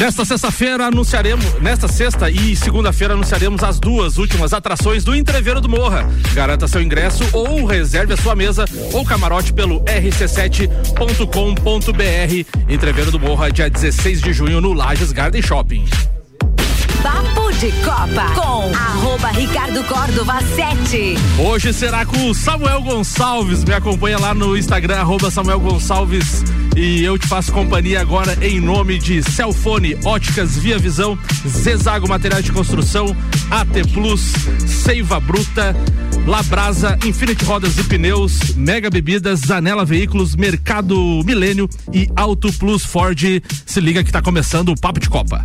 Nesta sexta-feira anunciaremos, nesta sexta e segunda-feira anunciaremos as duas últimas atrações do Entreveiro do Morra. Garanta seu ingresso ou reserve a sua mesa ou camarote pelo rc7.com.br. Entreveiro do Morra, dia 16 de junho no Lages Garden Shopping. De Copa com arroba Ricardo Córdova 7. Hoje será com o Samuel Gonçalves. Me acompanha lá no Instagram, arroba Samuel Gonçalves. E eu te faço companhia agora em nome de Celfone, Óticas Via Visão, Zezago Materiais de Construção, AT Plus, Seiva Bruta, Labrasa, Infinity Rodas e Pneus, Mega Bebidas, Zanela Veículos, Mercado Milênio e Auto Plus Ford. Se liga que está começando o Papo de Copa.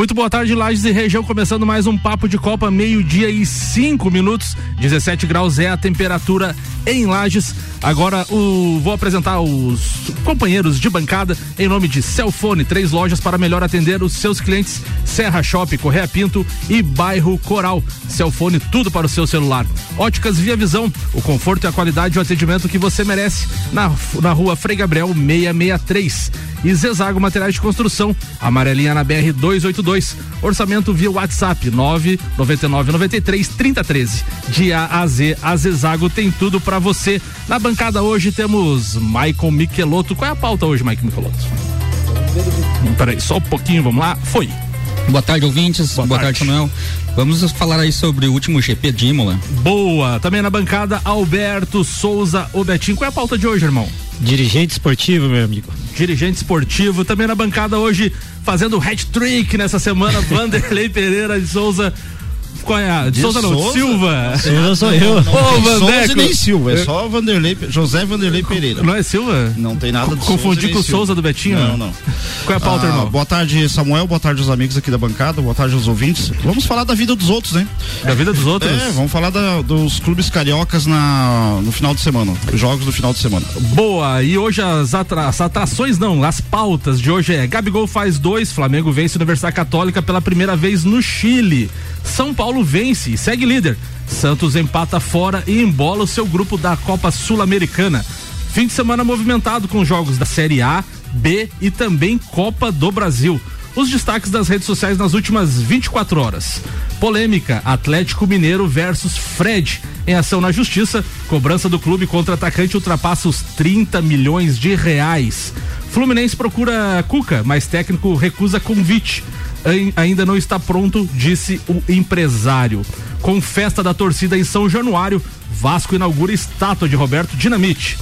Muito boa tarde, Lages e região, começando mais um papo de Copa, meio-dia e cinco minutos, 17 graus é a temperatura em Lages. Agora o, vou apresentar os companheiros de bancada em nome de Celfone, três lojas para melhor atender os seus clientes: Serra Shopping, Correia Pinto e Bairro Coral. Celfone, tudo para o seu celular. Óticas Via Visão, o conforto e a qualidade e o atendimento que você merece na, na rua Frei Gabriel 663. E Zezago Materiais de Construção, amarelinha na BR 282. Orçamento via WhatsApp 999 93 3013. De A a Z, a Zezago tem tudo para você. Na bancada hoje temos Michael Michelotto. Qual é a pauta hoje, Michael Michelotto? Peraí, só um pouquinho, vamos lá. Foi. Boa tarde, ouvintes. Boa, Boa tarde. tarde, Samuel. Vamos falar aí sobre o último GP de Imola. Boa. Também na bancada, Alberto Souza, o Betinho. Qual é a pauta de hoje, irmão? Dirigente esportivo, meu amigo. Dirigente esportivo. Também na bancada hoje, fazendo hat-trick nessa semana, Vanderlei Pereira de Souza. Qual é a? De Souza não, Souza? Silva. Silva sou eu. Ô, Souza nem Silva, é só Vanderlei, José Vanderlei Pereira. Não é Silva? Não tem nada de Confundi com o Souza do Betinho? Não, não. Qual é a pauta, ah, irmão? Boa tarde, Samuel, boa tarde aos amigos aqui da bancada, boa tarde aos ouvintes. Vamos falar da vida dos outros, né? Da vida dos outros? É, vamos falar da, dos clubes cariocas na, no final de semana, os jogos do final de semana. Boa, e hoje as, atra, as atrações não, as pautas de hoje é Gabigol faz dois, Flamengo vence a Universidade Católica pela primeira vez no Chile. São Paulo vence e segue líder. Santos empata fora e embola o seu grupo da Copa Sul-Americana. Fim de semana movimentado com jogos da Série A, B e também Copa do Brasil. Os destaques das redes sociais nas últimas 24 horas. Polêmica: Atlético Mineiro versus Fred. Em ação na justiça, cobrança do clube contra atacante ultrapassa os 30 milhões de reais. Fluminense procura Cuca, mas técnico recusa convite ainda não está pronto, disse o empresário. Com festa da torcida em São Januário, Vasco inaugura estátua de Roberto Dinamite.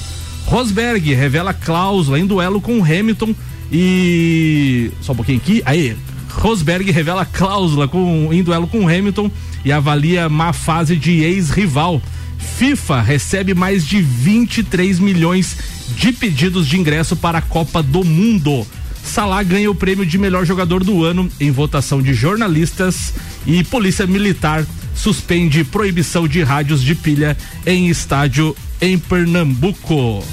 Rosberg revela cláusula em duelo com Hamilton e. Só um pouquinho aqui. Aí, Rosberg revela cláusula com, em duelo com Hamilton e avalia má fase de ex-rival. FIFA recebe mais de 23 milhões de pedidos de ingresso para a Copa do Mundo. Salah ganha o prêmio de melhor jogador do ano em votação de jornalistas e Polícia Militar suspende proibição de rádios de pilha em estádio em Pernambuco.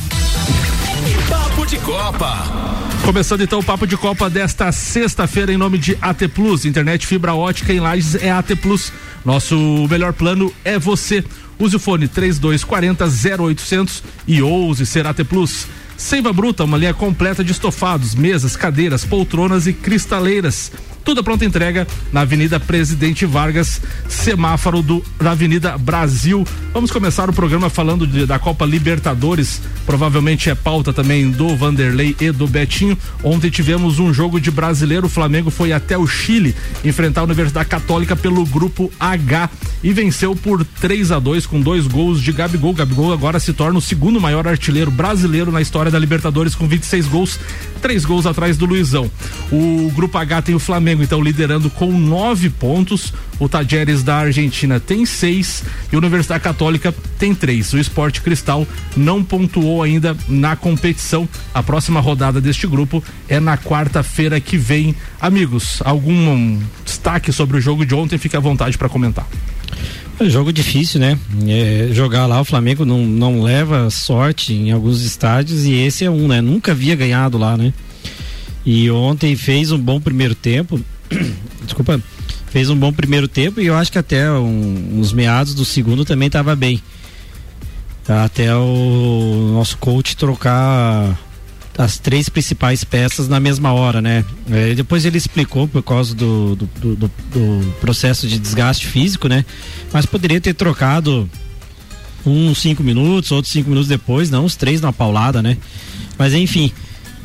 Papo de Copa. Começando então o papo de Copa desta sexta-feira em nome de AT Plus, internet fibra ótica em Lages é AT Plus. Nosso melhor plano é você. Use o fone 3240 0800 e ouse ser AT Plus. Seiva Bruta, uma linha completa de estofados, mesas, cadeiras, poltronas e cristaleiras. Tudo pronta entrega na Avenida Presidente Vargas, semáforo do, da Avenida Brasil. Vamos começar o programa falando de, da Copa Libertadores. Provavelmente é pauta também do Vanderlei e do Betinho. Ontem tivemos um jogo de brasileiro. O Flamengo foi até o Chile enfrentar a Universidade Católica pelo grupo H e venceu por 3 a 2 com dois gols de Gabigol. Gabigol agora se torna o segundo maior artilheiro brasileiro na história da Libertadores com 26 gols, três gols atrás do Luizão. O grupo H tem o Flamengo Flamengo então liderando com nove pontos. O Tajeres da Argentina tem seis e a Universidade Católica tem três. O Esporte Cristal não pontuou ainda na competição. A próxima rodada deste grupo é na quarta-feira que vem. Amigos, algum destaque sobre o jogo de ontem? Fique à vontade para comentar. É jogo difícil, né? É, jogar lá, o Flamengo não, não leva sorte em alguns estádios e esse é um, né? Nunca havia ganhado lá, né? E ontem fez um bom primeiro tempo. Desculpa. Fez um bom primeiro tempo e eu acho que até um, uns meados do segundo também estava bem. Até o nosso coach trocar as três principais peças na mesma hora, né? É, depois ele explicou por causa do, do, do, do, processo de desgaste físico, né? Mas poderia ter trocado uns cinco minutos, outros cinco minutos depois, não os três na paulada, né? Mas enfim,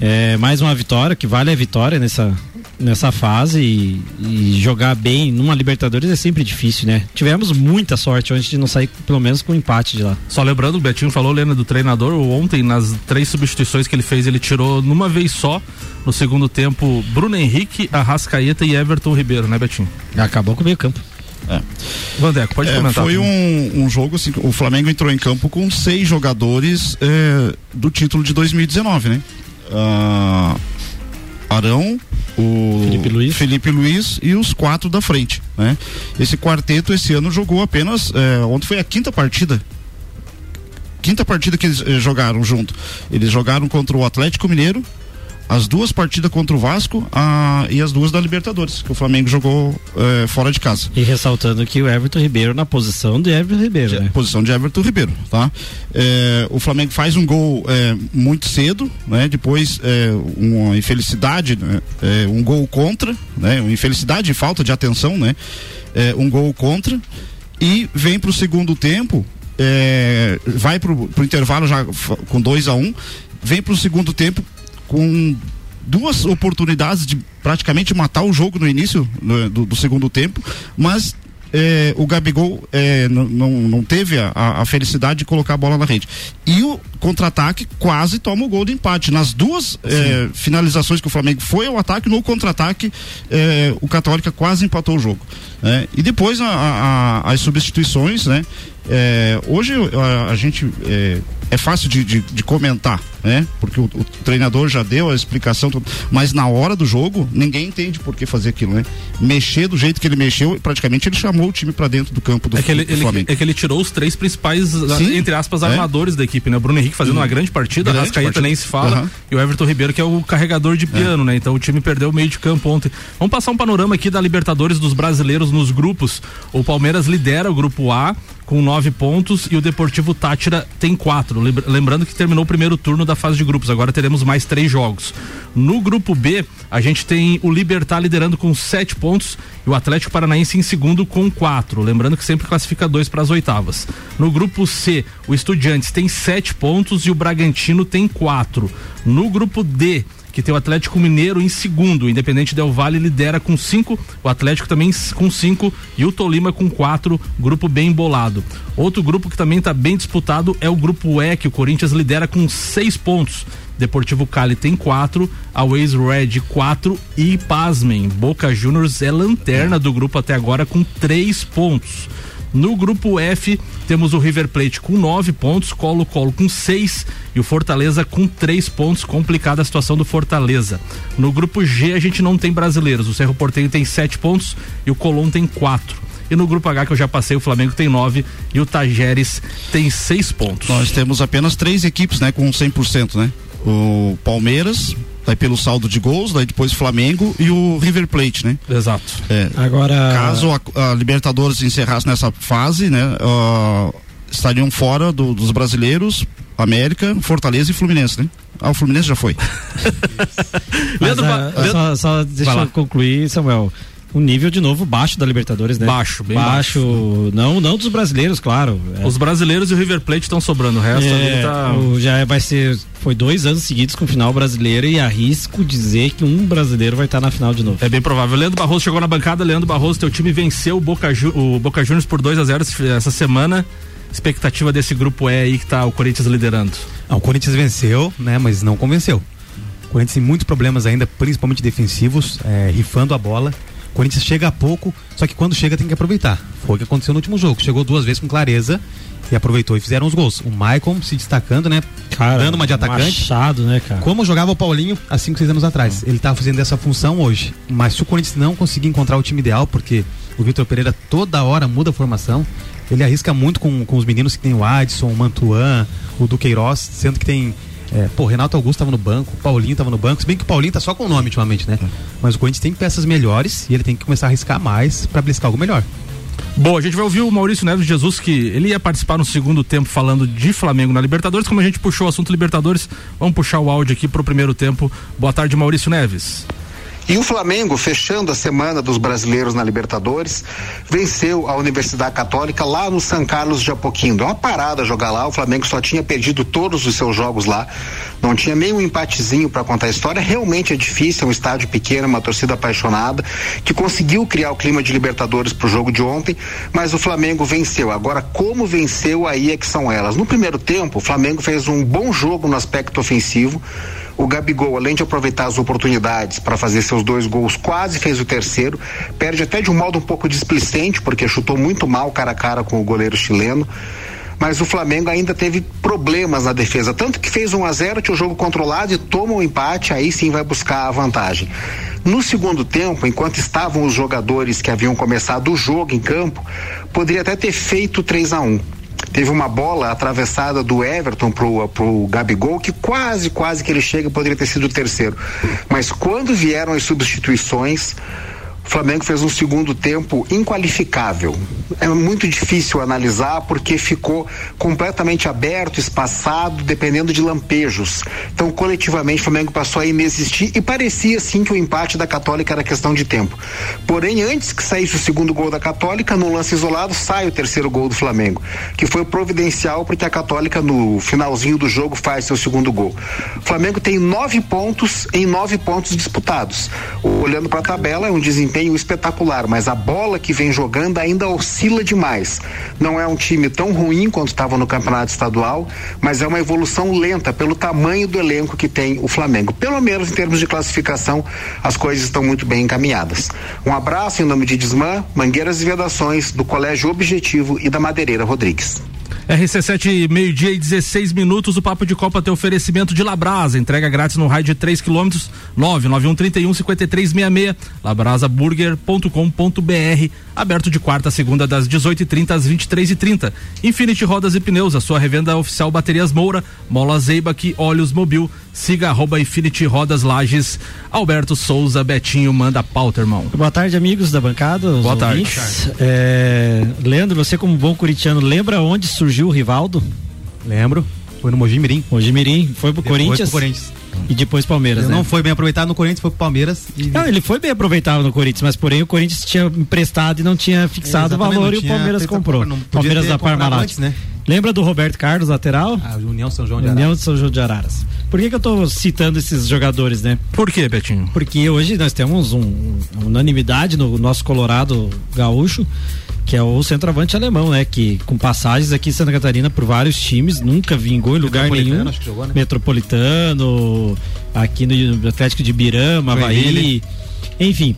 é, mais uma vitória, que vale a vitória nessa, nessa fase e, e, jogar bem numa Libertadores é sempre difícil, né? Tivemos muita sorte antes de não sair pelo menos com um empate de lá. Só lembrando, o Betinho falou, Lena, do treinador, ontem nas três substituições que ele fez, ele tirou numa vez só, no segundo tempo, Bruno Henrique, Arrascaeta e Everton Ribeiro, né, Betinho? Acabou com o meio campo. É. Vandeco, pode é, comentar. Foi um, um, jogo assim, o Flamengo entrou em campo com seis jogadores é, do título de 2019, né? Uh, Arão, o Felipe Luiz. Felipe Luiz e os quatro da frente, né? Esse quarteto esse ano jogou apenas, é, ontem foi a quinta partida quinta partida que eles eh, jogaram junto. Eles jogaram contra o Atlético Mineiro, as duas partidas contra o Vasco a, e as duas da Libertadores, que o Flamengo jogou é, fora de casa. E ressaltando que o Everton Ribeiro na posição de Everton Ribeiro, de, né? Posição de Everton Ribeiro, tá? É, o Flamengo faz um gol é, muito cedo, né? Depois uma infelicidade, né? um gol contra, né? Uma infelicidade e falta de atenção, né? um gol contra e vem para o segundo tempo é, vai para o intervalo já com 2 a 1 um, vem para o segundo tempo com duas oportunidades de praticamente matar o jogo no início do, do, segundo tempo, mas é, o Gabigol é, não, não teve a, a, felicidade de colocar a bola na rede. E o contra-ataque quase toma o gol de empate. Nas duas é, finalizações que o Flamengo foi ao ataque, no contra-ataque, o Católica quase empatou o jogo. Né? E depois a, a, as substituições, né? Hoje a gente é, é fácil de, de, de, comentar, né? Porque o, o, treinador já deu a explicação, mas na hora do jogo ninguém entende por que fazer aquilo, né? Mexer do jeito que ele mexeu, praticamente ele chamou o time para dentro do campo do, é que ele, do ele, Flamengo. É que ele tirou os três principais, Sim, entre aspas, é. armadores é. da equipe, né? O Bruno Henrique fazendo uma grande partida, grande Rascaeta nem se fala, uhum. e o Everton Ribeiro que é o carregador de piano, é. né? Então o time perdeu o meio de campo ontem. Vamos passar um panorama aqui da Libertadores dos brasileiros nos grupos. O Palmeiras lidera o grupo A com nove pontos e o Deportivo Tátira tem quatro. Lembrando que terminou o primeiro turno da fase de grupos, agora teremos mais três jogos. No grupo B, a gente tem o Libertar liderando com sete pontos e o Atlético Paranaense em segundo com quatro. Lembrando que sempre classifica dois para as oitavas. No grupo C, o Estudiantes tem sete pontos e o Bragantino tem quatro. No grupo D, que tem o Atlético Mineiro em segundo. O Independente Del Vale lidera com cinco, o Atlético também com cinco e o Tolima com quatro. Grupo bem embolado. Outro grupo que também está bem disputado é o grupo E, que o Corinthians lidera com seis pontos. Deportivo Cali tem quatro, a Waze Red quatro e pasmem, Boca Juniors é lanterna do grupo até agora com três pontos. No grupo F, temos o River Plate com nove pontos, Colo-Colo com seis e o Fortaleza com três pontos. Complicada a situação do Fortaleza. No grupo G, a gente não tem brasileiros. O Cerro Porteiro tem sete pontos e o Colón tem quatro. E no grupo H que eu já passei, o Flamengo tem nove e o Tajeres tem seis pontos. Nós temos apenas três equipes, né, com 100%, né? O Palmeiras, daí pelo saldo de gols, daí depois Flamengo e o River Plate, né? Exato. É, Agora caso a, a, Libertadores encerrasse nessa fase, né, uh, estariam fora do, dos brasileiros, América, Fortaleza e Fluminense, né? Ah, o Fluminense já foi. Mas, uh, só, só deixa eu concluir, Samuel um nível de novo baixo da Libertadores, né? Baixo, bem baixo. baixo. Não, não dos brasileiros, claro. É. Os brasileiros e o River Plate estão sobrando, o resto é, tá... o, já vai ser, foi dois anos seguidos com final brasileiro e arrisco dizer que um brasileiro vai estar tá na final de novo. É bem provável. Leandro Barroso chegou na bancada, Leandro Barroso, teu time venceu o Boca, o Boca Juniors por 2 a 0 essa semana. Expectativa desse grupo é aí que tá o Corinthians liderando. Ah, o Corinthians venceu, né, mas não convenceu. O Corinthians tem muitos problemas ainda, principalmente defensivos, é, rifando a bola. O Corinthians chega a pouco, só que quando chega tem que aproveitar. Foi o que aconteceu no último jogo. Chegou duas vezes com clareza e aproveitou e fizeram os gols. O Maicon se destacando, né? Cara, dando uma de atacante. Machado, né, cara? Como jogava o Paulinho há 5, 6 anos atrás. Ele tá fazendo essa função hoje. Mas se o Corinthians não conseguir encontrar o time ideal, porque o Vitor Pereira toda hora muda a formação, ele arrisca muito com, com os meninos que tem o Adson, o Mantuan, o Duqueiroz, sendo que tem é, pô, Renato Augusto estava no banco, Paulinho estava no banco, se bem que o Paulinho tá só com o nome ultimamente, né? Mas o Corinthians tem peças melhores e ele tem que começar a arriscar mais para bliscar algo melhor. Bom, a gente vai ouvir o Maurício Neves Jesus, que ele ia participar no segundo tempo falando de Flamengo na Libertadores. Como a gente puxou o assunto Libertadores, vamos puxar o áudio aqui pro primeiro tempo. Boa tarde, Maurício Neves. E o Flamengo, fechando a semana dos brasileiros na Libertadores, venceu a Universidade Católica lá no São Carlos de Apoquindo. É uma parada jogar lá, o Flamengo só tinha perdido todos os seus jogos lá, não tinha nem um empatezinho para contar a história. Realmente é difícil, é um estádio pequeno, uma torcida apaixonada, que conseguiu criar o clima de Libertadores pro jogo de ontem, mas o Flamengo venceu. Agora, como venceu, aí é que são elas. No primeiro tempo, o Flamengo fez um bom jogo no aspecto ofensivo. O Gabigol, além de aproveitar as oportunidades para fazer seus dois gols, quase fez o terceiro. Perde até de um modo um pouco displicente, porque chutou muito mal cara a cara com o goleiro chileno. Mas o Flamengo ainda teve problemas na defesa. Tanto que fez 1 a 0 tinha o jogo controlado e toma o um empate, aí sim vai buscar a vantagem. No segundo tempo, enquanto estavam os jogadores que haviam começado o jogo em campo, poderia até ter feito 3 a 1 teve uma bola atravessada do Everton pro, pro Gabigol que quase, quase que ele chega poderia ter sido o terceiro. Mas quando vieram as substituições, o Flamengo fez um segundo tempo inqualificável. É muito difícil analisar porque ficou completamente aberto, espaçado, dependendo de lampejos. Então, coletivamente, o Flamengo passou a inexistir e parecia sim que o empate da Católica era questão de tempo. Porém, antes que saísse o segundo gol da Católica, no lance isolado, sai o terceiro gol do Flamengo, que foi providencial porque a Católica, no finalzinho do jogo, faz seu segundo gol. O Flamengo tem nove pontos em nove pontos disputados. Olhando para a tabela, é um desempenho desempenho espetacular, mas a bola que vem jogando ainda oscila demais. Não é um time tão ruim quanto estava no campeonato estadual, mas é uma evolução lenta pelo tamanho do elenco que tem o Flamengo. Pelo menos em termos de classificação, as coisas estão muito bem encaminhadas. Um abraço em nome de Desmã, Mangueiras e Vedações, do Colégio Objetivo e da Madeireira Rodrigues. RC7, meio-dia e 16 minutos. O Papo de Copa tem oferecimento de Labrasa. Entrega grátis no raio de 3 quilômetros. 99131 5366. Labrasaburger.com.br. Aberto de quarta a segunda, das 18h30 às 23h30. Infinity Rodas e Pneus, a sua revenda oficial Baterias Moura. Mola Zeibac, Olhos Mobil. Siga arroba Infinity Rodas Lages. Alberto Souza, Betinho, manda pauta, irmão. Boa tarde, amigos da bancada. Boa tarde. É, Leandro, você como bom curitiano, lembra onde surgiu o Rivaldo? Lembro. Foi no Mojimirim. Mojimirim. Foi pro Corinthians. pro Corinthians. E depois Palmeiras, Ele né? não foi bem aproveitado no Corinthians, foi pro Palmeiras. E... Não, ele foi bem aproveitado no Corinthians, mas porém o Corinthians tinha emprestado e não tinha fixado o Exatamente, valor e o Palmeiras comprou. Palmeiras da Parmalat. antes, né? Lembra do Roberto Carlos, lateral? A União São João de União Araras. de São João de Araras. Por que, que eu tô citando esses jogadores, né? Por quê, Betinho? Porque hoje nós temos um, uma unanimidade no nosso Colorado gaúcho, que é o centroavante alemão, né? Que com passagens aqui em Santa Catarina por vários times, nunca vingou em lugar nenhum. acho que jogou, né? Metropolitano, aqui no Atlético de Birama, Havaí. Joinville. Enfim,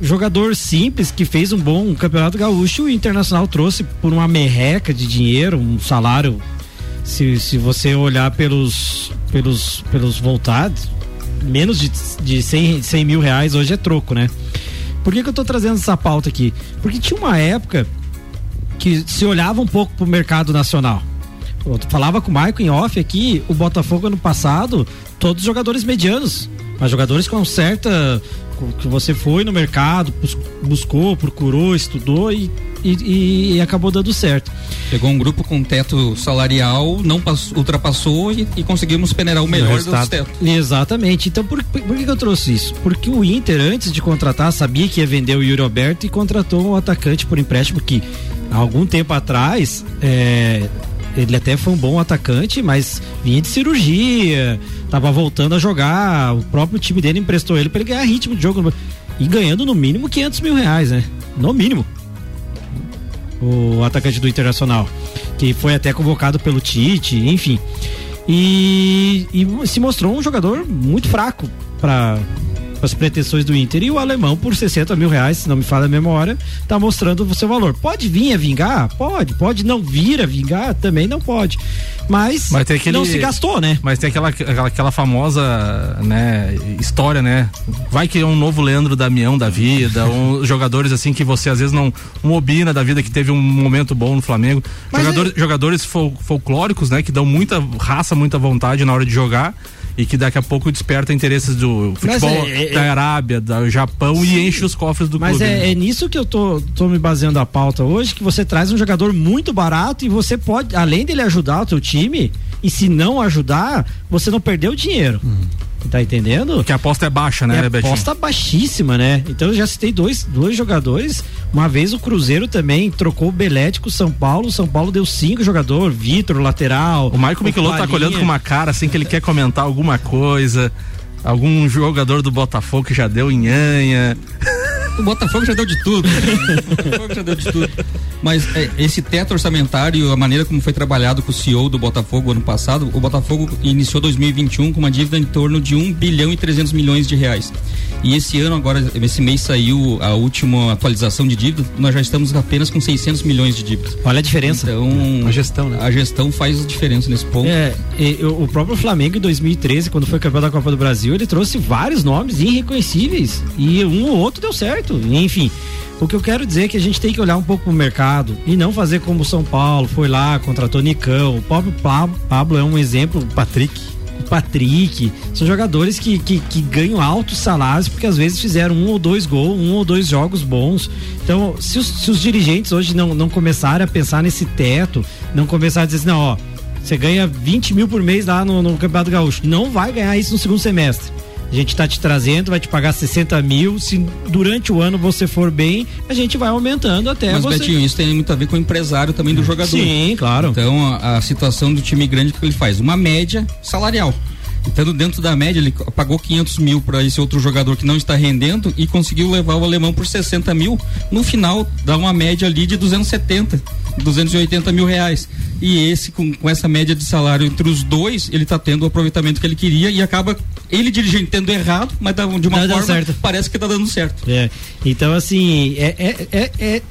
jogador simples que fez um bom campeonato gaúcho. O Internacional trouxe por uma merreca de dinheiro, um salário. Se, se você olhar pelos, pelos, pelos voltados, menos de, de 100, 100 mil reais hoje é troco, né? Por que, que eu tô trazendo essa pauta aqui? Porque tinha uma época que se olhava um pouco pro mercado nacional. Eu falava com o Maicon em off aqui, o Botafogo ano passado, todos jogadores medianos, mas jogadores com certa. Que você foi no mercado, bus- buscou, procurou, estudou e, e, e acabou dando certo. Pegou um grupo com teto salarial, não pass- ultrapassou e, e conseguimos peneirar o melhor dos tetos. Exatamente. Então, por, por que que eu trouxe isso? Porque o Inter, antes de contratar, sabia que ia vender o Yuri Alberto e contratou um atacante por empréstimo que, há algum tempo atrás, é, ele até foi um bom atacante, mas vinha de cirurgia, tava voltando a jogar. O próprio time dele emprestou ele para ele ganhar ritmo de jogo e ganhando no mínimo 500 mil reais, né? No mínimo o atacante do Internacional, que foi até convocado pelo Tite, enfim. E, e se mostrou um jogador muito fraco para as pretensões do Inter. E o alemão, por 60 mil reais, se não me falha a memória, tá mostrando o seu valor. Pode vir a vingar? Pode. Pode não vir a vingar? Também não pode. Mas, Mas tem aquele- não se gastou, né? Mas tem aquela, aquela, aquela famosa né, história, né? Vai que é um novo Leandro Damião da vida, um, jogadores assim que você às vezes não. Um Obina da vida que teve um momento bom no Flamengo. Mas Jogadores, jogadores fol- folclóricos, né? Que dão muita raça, muita vontade na hora de jogar. E que daqui a pouco desperta interesses do Mas futebol é- é- da Arábia, do Japão e enche os cofres do Mas clube. né? é, é nisso que eu tô, tô me baseando a pauta hoje, que você traz um jogador muito barato e você pode, além dele ajudar o teu time, e se não ajudar, você não perdeu dinheiro. Tá entendendo? Porque a aposta é baixa, né, é Betinho? aposta baixíssima, né? Então eu já citei dois, dois jogadores. Uma vez o Cruzeiro também trocou o Belete com o São Paulo. O São Paulo deu cinco jogadores, Vitor, lateral. O Michael Michelotto tá olhando com uma cara assim que ele quer comentar alguma coisa. Algum jogador do Botafogo que já deu nhanha. O Botafogo já deu de tudo. o Botafogo já deu de tudo. Mas é, esse teto orçamentário, a maneira como foi trabalhado com o CEO do Botafogo ano passado, o Botafogo iniciou 2021 com uma dívida em torno de 1 bilhão e 300 milhões de reais. E esse ano, agora, esse mês saiu a última atualização de dívida, nós já estamos apenas com 600 milhões de dívidas. Olha a diferença. Então, A gestão, né? a gestão faz diferença nesse ponto. É, e, o o próprio Flamengo em 2013, quando foi campeão da Copa do Brasil, ele trouxe vários nomes irreconhecíveis e um ou outro deu certo. Enfim, o que eu quero dizer é que a gente tem que olhar um pouco pro mercado e não fazer como o São Paulo foi lá, contratou Nicão. O próprio Pablo, é um exemplo. Patrick. Patrick, são jogadores que, que, que ganham altos salários porque às vezes fizeram um ou dois gols, um ou dois jogos bons. Então, se os, se os dirigentes hoje não, não começarem a pensar nesse teto, não começarem a dizer assim, não, ó, você ganha 20 mil por mês lá no, no Campeonato Gaúcho, não vai ganhar isso no segundo semestre. A gente tá te trazendo, vai te pagar 60 mil. Se durante o ano você for bem, a gente vai aumentando até Mas, você. Betinho, isso tem muito a ver com o empresário também do jogador. Sim, claro. Então, a, a situação do time grande, que ele faz? Uma média salarial. Estando dentro da média, ele pagou 500 mil para esse outro jogador que não está rendendo e conseguiu levar o alemão por 60 mil. No final, dá uma média ali de 270, 280 mil reais. E esse, com, com essa média de salário entre os dois, ele está tendo o aproveitamento que ele queria e acaba ele dirigindo tendo errado, mas de uma dando forma certo. parece que tá dando certo. É. Então, assim, é, é, é, é-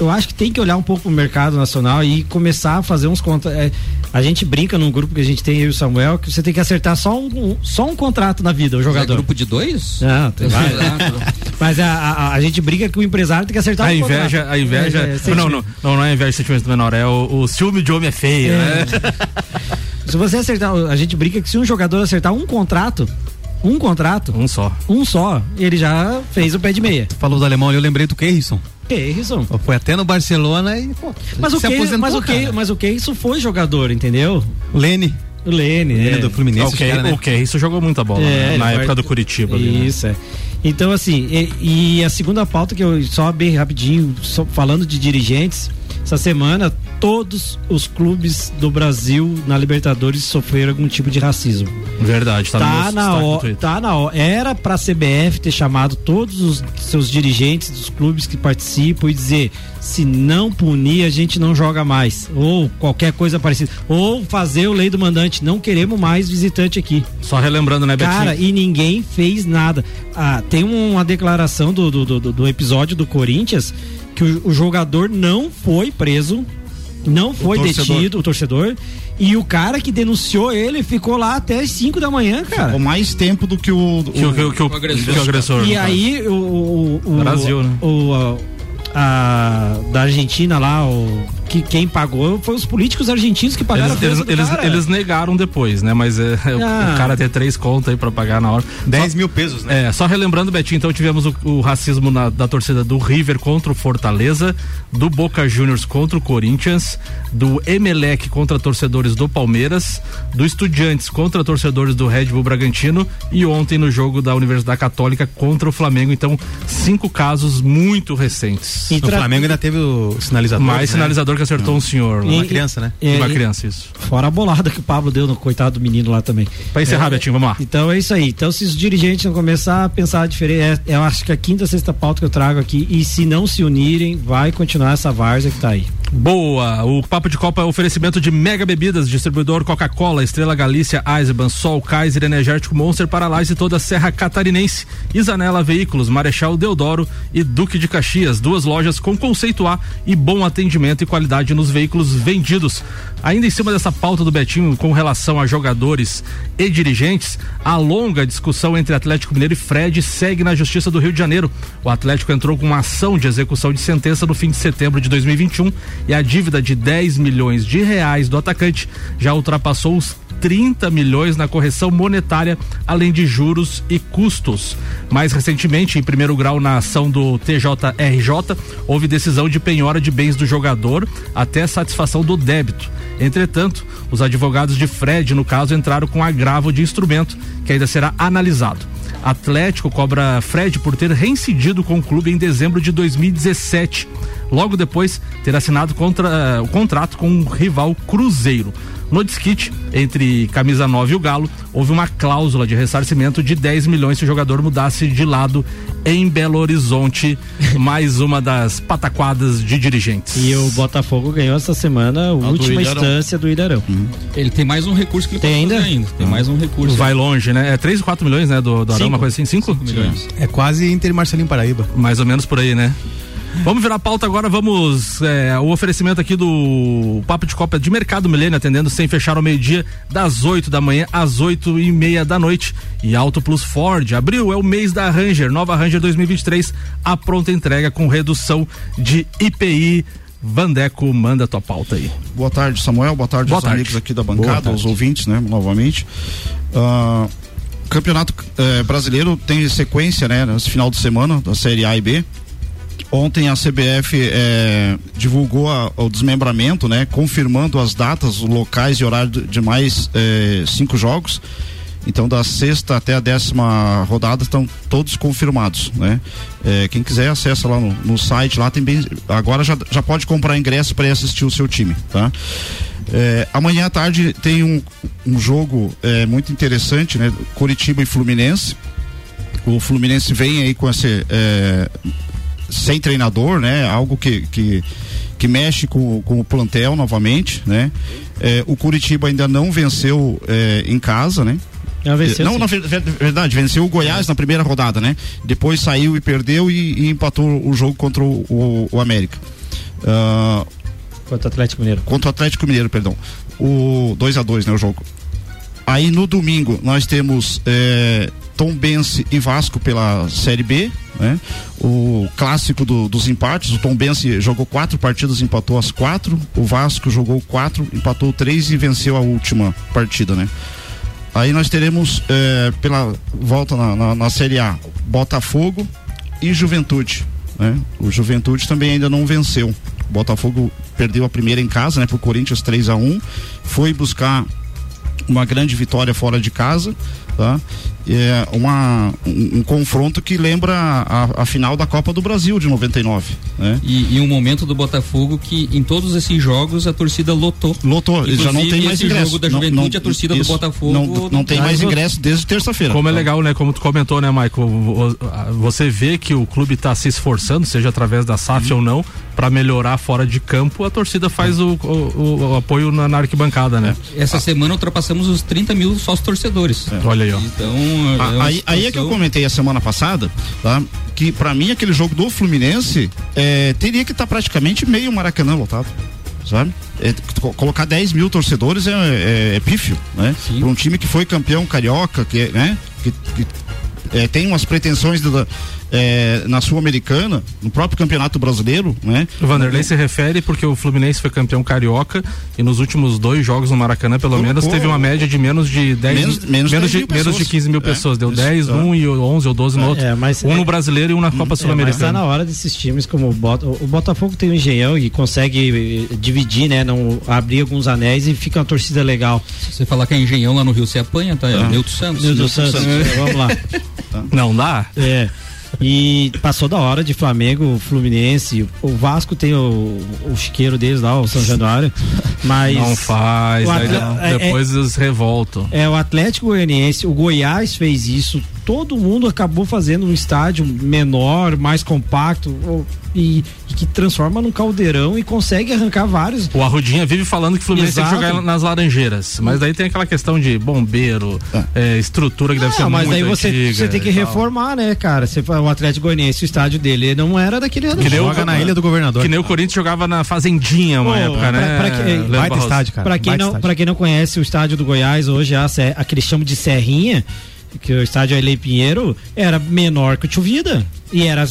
eu acho que tem que olhar um pouco o mercado nacional e começar a fazer uns contra. é, a gente brinca num grupo que a gente tem, eu e o Samuel, que você tem que acertar só um, um- só um contrato na vida, o É jogador. grupo de dois? Não, tem vários. Mas a, a, a gente brinca que o empresário tem que acertar A um inveja, contrato. a inveja. É, é, não, não, não, não é inveja de sentimento menor, é o, o ciúme de homem é feio, né? Se você acertar, a gente brinca que se um jogador acertar um contrato, um contrato, Um só. um só, ele já fez o pé de meia. Falou do alemão ali, eu lembrei do Keirson. Keirson. Foi até no Barcelona e, pô, Mas o, se que, aposentou, mas, o que, mas o que isso foi jogador, entendeu? O Lene. O Lene, Lene é. do Fluminense. ok, os cara, né? ok, isso jogou muita bola né? ele na vai- época do Curitiba. ali, né? Isso, é. Então, assim, e, e a segunda pauta que eu só bem rapidinho, só falando de dirigentes, essa semana todos os clubes do Brasil na Libertadores sofreram algum tipo de racismo. Verdade, tá, Tá meu na hora, tá na hora. Era pra CBF ter chamado todos os seus dirigentes dos clubes que participam e dizer: se não punir, a gente não joga mais. Ou qualquer coisa parecida. Ou fazer o lei do mandante: não queremos mais visitante aqui. Só relembrando, né, Betinho? Cara, e ninguém fez nada. Ah, tem uma declaração do, do, do, do episódio do Corinthians que o, o jogador não foi preso, não foi torcedor. detido, o torcedor. E o cara que denunciou ele ficou lá até as 5 da manhã, cara. Com mais tempo do que o. que, o- que, o- que, o, o agressor. que o agressor. E aí o, o, o Brasil, né? o, a, a- da Argentina lá, o que quem pagou foi os políticos argentinos que pagaram Eles, a eles, eles, eles negaram depois, né? Mas é, o- Ah. o cara ter três contas aí pra pagar na hora. 10 Só- mil pesos, né? É, só relembrando, Betinho, então tivemos o, o racismo na- da torcida do River contra o Fortaleza, do Boca Juniors contra o Corinthians, do Emelec contra torcedores do Palmeiras, do Estudiantes contra torcedores do Red Bull Bragantino e ontem no jogo da Universidade Católica contra o Flamengo. Então, cinco casos muito recentes. E tra- Flamengo ainda teve o sinalizador. Mais né? sinalizador que acertou um senhor. lá. Uma E- criança, né? É, Uma criança, isso. Fora a bolada que o Pablo deu no coitado do menino lá também. Pra encerrar, Betinho, vamos lá. Então é isso aí. Então, se os dirigentes não começar a pensar diferente, é, eu acho que a quinta, sexta pauta que eu trago aqui, e se não se unirem, vai continuar essa várzea que tá aí. Boa! O Papo de Copa é oferecimento de Mega Bebidas, distribuidor Coca-Cola, Estrela Galícia, Eisenbahn, Sol, Kaiser, Energético Monster para Lages e toda a Serra Catarinense. Isanela Veículos, Marechal Deodoro e Duque de Caxias, duas lojas com conceito A e bom atendimento e qualidade nos veículos vendidos. Ainda em cima dessa pauta do Betinho com relação a jogadores e dirigentes, a longa discussão entre Atlético Mineiro e Fred segue na Justiça do Rio de Janeiro. O Atlético entrou com uma ação de execução de sentença no fim de setembro de 2021 e a dívida de 10 milhões de reais do atacante já ultrapassou os 30 milhões na correção monetária, além de juros e custos. Mais recentemente, em primeiro grau na ação do TJRJ, houve decisão de penhora de bens do jogador até satisfação do débito. Entretanto, os advogados de Fred, no caso, entraram com agravo de instrumento, que ainda será analisado. Atlético cobra Fred por ter reincidido com o clube em dezembro de 2017. Logo depois, ter assinado contra, uh, o contrato com o rival Cruzeiro. No disquite, entre Camisa 9 e o Galo, houve uma cláusula de ressarcimento de 10 milhões se o jogador mudasse de lado em Belo Horizonte. mais uma das pataquadas de dirigentes. E o Botafogo ganhou essa semana a última instância do Idarão. Hum. Ele tem mais um recurso que ele tem ainda? ainda. Tem hum. mais um recurso. Vai longe, né? É 3 ou 4 milhões, né? Do, do Arão, uma coisa assim? 5 milhões. É quase Inter Marcelinho Paraíba. Mais ou menos por aí, né? Vamos virar pauta agora, vamos. É, o oferecimento aqui do Papo de Copa de Mercado Milênio, atendendo sem fechar ao meio-dia, das 8 da manhã às 8 e meia da noite. E Auto Plus Ford. Abril é o mês da Ranger, nova Ranger 2023, a pronta entrega com redução de IPI. Vandeco, manda tua pauta aí. Boa tarde, Samuel. Boa tarde Boa aos tarde. amigos aqui da bancada, aos ouvintes, né? Novamente. Uh, Campeonato eh, Brasileiro tem sequência, né? Nesse final de semana, da Série A e B. Ontem a CBF é, divulgou a, o desmembramento, né? Confirmando as datas, locais e horário de mais é, cinco jogos. Então, da sexta até a décima rodada estão todos confirmados, né? É, quem quiser acessa lá no, no, site, lá tem bem. Agora já, já pode comprar ingresso para assistir o seu time, tá? É, amanhã à tarde tem um, um jogo é, muito interessante, né? Curitiba e Fluminense. O Fluminense vem aí com esse é, sem treinador, né? Algo que, que, que mexe com, com o plantel novamente, né? É, o Curitiba ainda não venceu é, em casa, né? Já venceu, não, na verdade, venceu o Goiás na primeira rodada, né? Depois saiu e perdeu e, e empatou o jogo contra o, o, o América. Uh, contra o Atlético Mineiro. Contra o Atlético Mineiro, perdão. O 2 a 2 né? O jogo. Aí no domingo nós temos é, Tom Bense e Vasco pela Série B, né? O clássico do, dos empates, o Tom Bense jogou quatro partidas, empatou as quatro, o Vasco jogou quatro, empatou três e venceu a última partida, né? Aí nós teremos é, pela volta na, na, na, Série A Botafogo e Juventude, né? O Juventude também ainda não venceu. O Botafogo perdeu a primeira em casa, né? Pro Corinthians 3 a 1 foi buscar uma grande vitória fora de casa, tá? É uma, um, um confronto que lembra a, a, final da Copa do Brasil de 99, né? E, e um momento do Botafogo que em todos esses jogos a torcida lotou. Lotou, Inclusive, já não tem mais ingresso. jogo da Juventude, não, não, a torcida isso, do Botafogo não, não, não tem mais ingresso desde terça-feira. Como é legal, né? Como tu comentou, né, Michael? Você vê que o clube está se esforçando, seja através da SAF uhum. ou não, para melhorar fora de campo, a torcida faz o, o, o apoio na, na, arquibancada, né? Essa ah. semana ultrapassamos os 30 mil sócios torcedores. É. Olha aí, ó. Então, ah, aí, aí é que eu comentei a semana passada, tá? Que para mim aquele jogo do Fluminense é, teria que estar tá praticamente meio Maracanã lotado sabe? É, colocar 10 mil torcedores é, é, é pífio, né? Para um time que foi campeão carioca, que, né? que, que é, tem umas pretensões do, é, na Sul-Americana, no próprio Campeonato Brasileiro, né? O Vanderlei se refere porque o Fluminense foi campeão carioca e nos últimos dois jogos no Maracanã, pelo menos, teve uma média de menos de 10 menos, menos, menos, de, menos de 15 mil é, pessoas. Deu isso, 10, é. um e 11 ou 12 no outro. É, mas, um no brasileiro e um na Copa Sul-Americana. Mas tá na hora desses times como o, Bota, o Botafogo tem um engenhão e consegue eh, dividir, né? Não abrir alguns anéis e fica uma torcida legal. Se você falar que é engenhão lá no Rio, você apanha, tá? É. Nilton Santos. Nilton Santos. Santos. Vamos lá. Não dá? É. E passou da hora de Flamengo, Fluminense. O Vasco tem o, o chiqueiro deles lá, o São Januário. Mas. Não faz, atle... É, depois é, eles revoltam. É, o Atlético Goianiense, o Goiás fez isso todo mundo acabou fazendo um estádio menor, mais compacto e, e, que transforma num caldeirão e consegue arrancar vários. O Arrudinha vive falando que o Fluminense Exato. tem que jogar nas Laranjeiras, mas daí tem aquela questão de bombeiro, é. É, estrutura que deve ser mas muito daí você, você tem que reformar, né, cara? Você, o Atlético Goianiense, o estádio dele não era daquele ano. Que nem joga na Ilha do Governador. Que nem o Corinthians jogava na Fazendinha uma Pô, época, né? Pra, pra que, estádio, cara. Pra quem, não, pra quem não conhece o estádio do Goiás, hoje é aquele chamo de Serrinha, que o estádio Ailei Pinheiro era menor que o Tio E era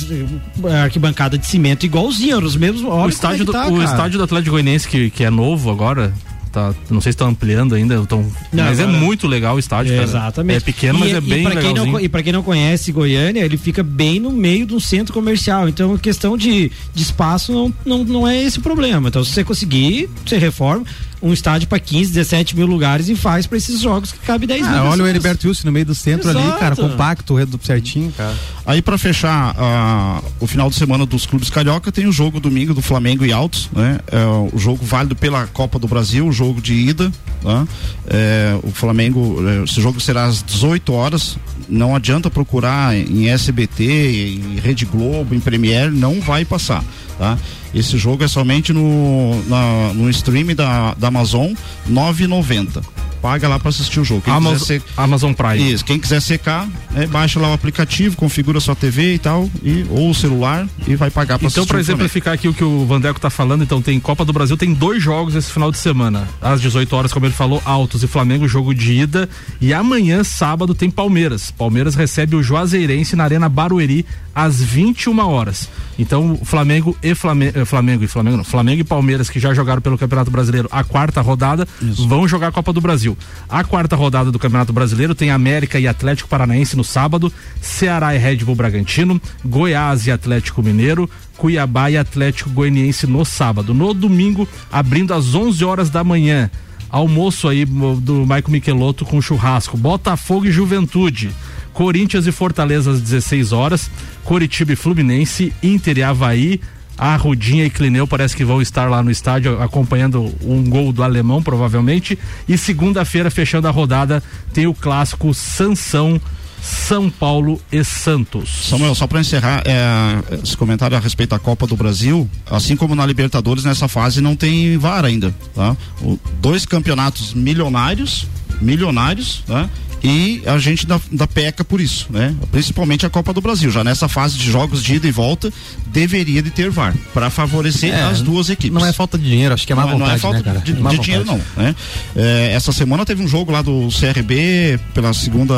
arquibancada de cimento igualzinho, os mesmos. o estádio, é do, tá, o estádio do Atlético Goianiense, que, que é novo agora, tá, não sei se estão ampliando ainda, tão, não, mas é é muito legal o estádio, cara. Exatamente. É pequeno, e, mas é, é bem legal. E para quem não conhece Goiânia, ele fica bem no meio de um centro comercial, então questão de, de espaço não, não, não é esse o problema. Então se você conseguir, você reforma um estádio para 15, 17 mil lugares e faz para esses jogos que cabe 10 ah, mil. Olha o Heriberto Wilson no meio do centro Exato. ali, cara, compacto, certinho, cara. Aí para fechar uh, o final de semana dos clubes carioca tem o jogo domingo do Flamengo e Altos, né? É, o jogo válido pela Copa do Brasil, o jogo de ida, né? é, o Flamengo, é, esse jogo será às 18 horas. Não adianta procurar em SBT, em Rede Globo, em Premiere, não vai passar, tá? Esse jogo é somente no, na, no stream da, da Amazon, 9,90 paga lá para assistir o jogo. Quem Amazon. Amazon Prime. Isso, quem quiser secar, é, baixa lá o aplicativo, configura sua TV e tal, e, ou o celular e vai pagar para Então, para exemplificar aqui o que o Vandeco tá falando, então tem Copa do Brasil, tem dois jogos esse final de semana. Às 18 horas, como ele falou, Altos e Flamengo, jogo de ida. E amanhã, sábado, tem Palmeiras. Palmeiras recebe o Juazeirense na Arena Barueri às 21 horas. Então, Flamengo e Flamengo, eh, Flamengo e Flamengo, não, Flamengo e Palmeiras que já jogaram pelo Campeonato Brasileiro a quarta rodada, Isso. vão jogar a Copa do Brasil. A quarta rodada do Campeonato Brasileiro tem América e Atlético Paranaense no sábado, Ceará e Red Bull Bragantino, Goiás e Atlético Mineiro, Cuiabá e Atlético Goianiense no sábado. No domingo, abrindo às 11 horas da manhã, almoço aí do Maico Michelotto com churrasco, Botafogo e Juventude. Corinthians e Fortaleza às 16 horas, Coritiba e Fluminense, Inter e Havaí, a Rudinha e Clineu parece que vão estar lá no estádio acompanhando um gol do alemão, provavelmente. E segunda-feira, fechando a rodada, tem o clássico Sansão. São Paulo e Santos. Samuel, só para encerrar é, esse comentário a respeito da Copa do Brasil, assim como na Libertadores, nessa fase não tem VAR ainda. Tá? O, dois campeonatos milionários, milionários, tá? e a gente da, da peca por isso, né? Principalmente a Copa do Brasil. Já nessa fase de jogos de ida e volta, deveria de ter VAR para favorecer é, as duas equipes. Não é falta de dinheiro, acho que é má não, vontade, não é falta né, de, de, de dinheiro não, né? É, essa semana teve um jogo lá do CRB pela segunda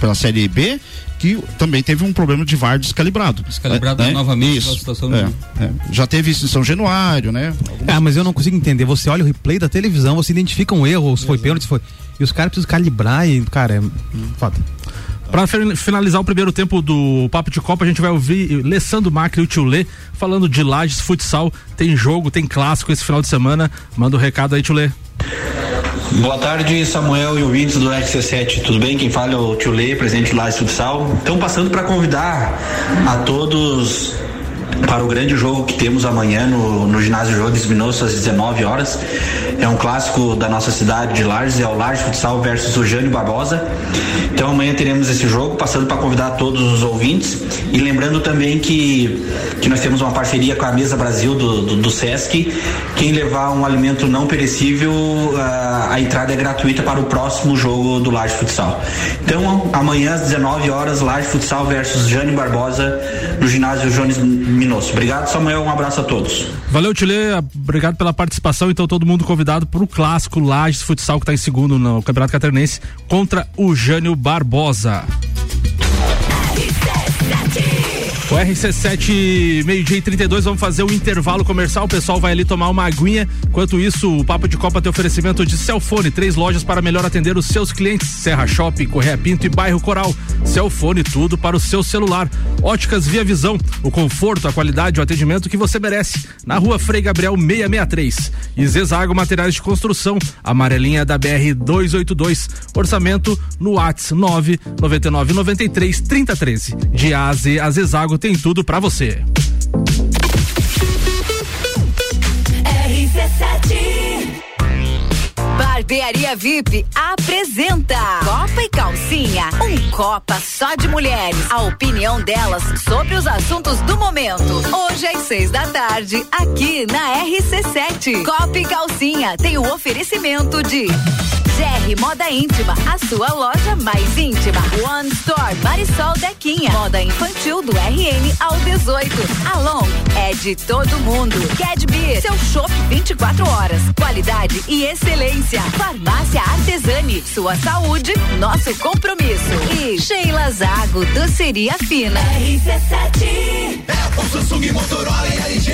pela série B que também teve um problema de VAR descalibrado. Descalibrado né? novamente isso. situação é, é. Já teve isso em São Januário, né? Algumas... Ah, mas eu não consigo entender. Você olha o replay da televisão, você identifica um erro, se foi pênalti, se foi. E os caras precisam calibrar e, cara, é foda. Para finalizar o primeiro tempo do Papo de Copa, a gente vai ouvir Lessandro Macri e o Tio Lê falando de Lages Futsal. Tem jogo, tem clássico esse final de semana. Manda o um recado aí, Tio Lê. Boa tarde, Samuel e ouvintes do RC7. Tudo bem? Quem fala é o Tio Lê, presidente do Lages Futsal. Então, passando para convidar a todos para o grande jogo que temos amanhã no, no ginásio Jones Minosso às 19 horas. É um clássico da nossa cidade de Lages, é o Lages Futsal versus o Jânio Barbosa. Então amanhã teremos esse jogo, passando para convidar todos os ouvintes e lembrando também que, que nós temos uma parceria com a Mesa Brasil do, do, do Sesc. Quem levar um alimento não perecível, a, a entrada é gratuita para o próximo jogo do Lages Futsal. Então amanhã às 19 horas, Lages Futsal versus Jânio Barbosa no ginásio Jones Minosso. Obrigado, Samuel. Um abraço a todos. Valeu, Tile. Obrigado pela participação. Então, todo mundo convidado para o clássico Lages Futsal, que está em segundo no Campeonato Catarinense, contra o Jânio Barbosa. O RC7, meio-dia e 32, vamos fazer o intervalo comercial. O pessoal vai ali tomar uma aguinha. Enquanto isso, o Papo de Copa tem oferecimento de Celfone, três lojas para melhor atender os seus clientes: Serra Shopping, Correia Pinto e Bairro Coral. Celfone, tudo para o seu celular. Óticas Via Visão, o conforto, a qualidade, o atendimento que você merece. Na rua Frei Gabriel 663. E Zezago Materiais de Construção, amarelinha da BR 282. Orçamento no WhatsApp 999 93 3013. De A a Z, tem tudo para você. Barbearia VIP apresenta Copa e Calcinha, um Copa só de mulheres. A opinião delas sobre os assuntos do momento. Hoje às seis da tarde, aqui na RC7. Copa e Calcinha tem o oferecimento de GR Moda Íntima, a sua loja mais íntima. One Store, Marisol Dequinha. Moda infantil do RN ao 18. Along é de todo mundo. Cadbeer, seu shopping 24 horas. Qualidade e excelência. Farmácia Artesani, sua saúde, nosso compromisso. E Sheila Zago, doceria fina. RC7 Apple, Samsung, Motorola e LG.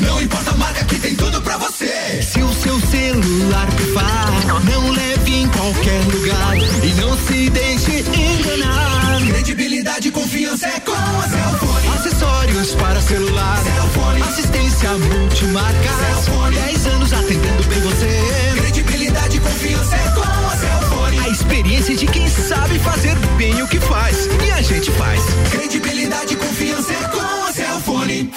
Não importa a marca que tem tudo pra você. Se o seu celular pifar, não leve em qualquer lugar e não se deixe enganar. Credibilidade e confiança é com a Cellfone. Acessórios para celular, Cellfone. assistência multimarca. Cellfone. 10 anos atendendo bem você. Credibilidade e confiança é com a Cellfone. A experiência de quem sabe fazer bem o que faz. E a gente faz. Credibilidade e confiança é com a Cellfone.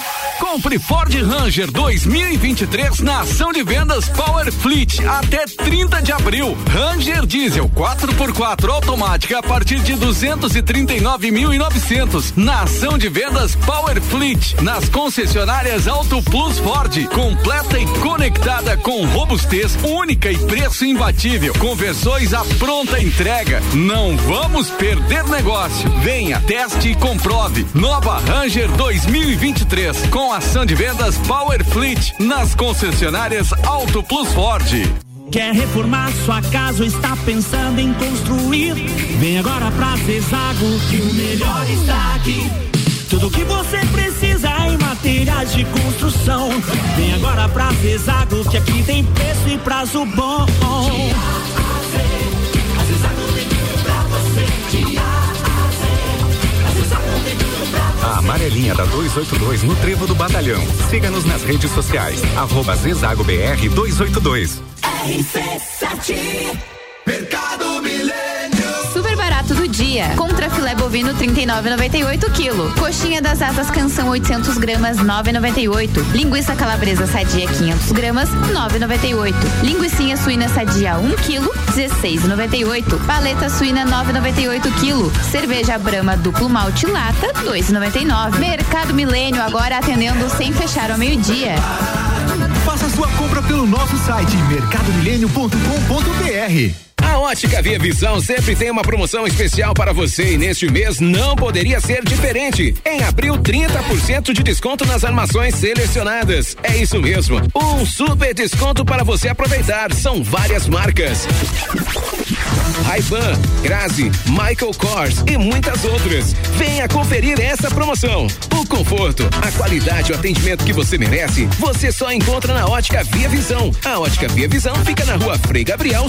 Compre Ford Ranger 2023 na ação de vendas Power Fleet até 30 de abril. Ranger Diesel 4x4 automática a partir de 239.900 na ação de vendas Power Fleet nas concessionárias Auto Plus Ford, completa e conectada com robustez única e preço imbatível. Conversões à pronta entrega. Não vamos perder negócio. Venha, teste e comprove. Nova Ranger 2023 com ação de vendas Power Fleet nas concessionárias Auto Plus Ford. Quer reformar sua casa ou está pensando em construir? Vem agora pra Zezago que o melhor está aqui. Tudo que você precisa em materiais de construção. Vem agora pra Zezago que aqui tem preço e prazo bom. A amarelinha da 282 no Trevo do Batalhão. Siga-nos nas redes sociais. Arroba Zezago BR 282. RC7 Mercado dia. Contra filé bovino 39,98 kg. Coxinha das asas canção 800 gramas 9,98. Linguiça calabresa sadia 500 gramas 9,98. Linguiça suína sadia 1 kg 16,98. Paleta suína 9,98 kg. Cerveja Brahma duplo malte lata 2,99. Mercado Milênio agora atendendo sem fechar ao meio-dia. Faça sua compra pelo nosso site mercadomilênio.com.br. Ótica Via Visão sempre tem uma promoção especial para você e neste mês não poderia ser diferente. Em abril, 30% de desconto nas armações selecionadas. É isso mesmo, um super desconto para você aproveitar. São várias marcas. Ray-Ban, Grazi, Michael Kors e muitas outras. Venha conferir essa promoção. O conforto, a qualidade e o atendimento que você merece, você só encontra na Ótica Via Visão. A Ótica Via Visão fica na rua Frei Gabriel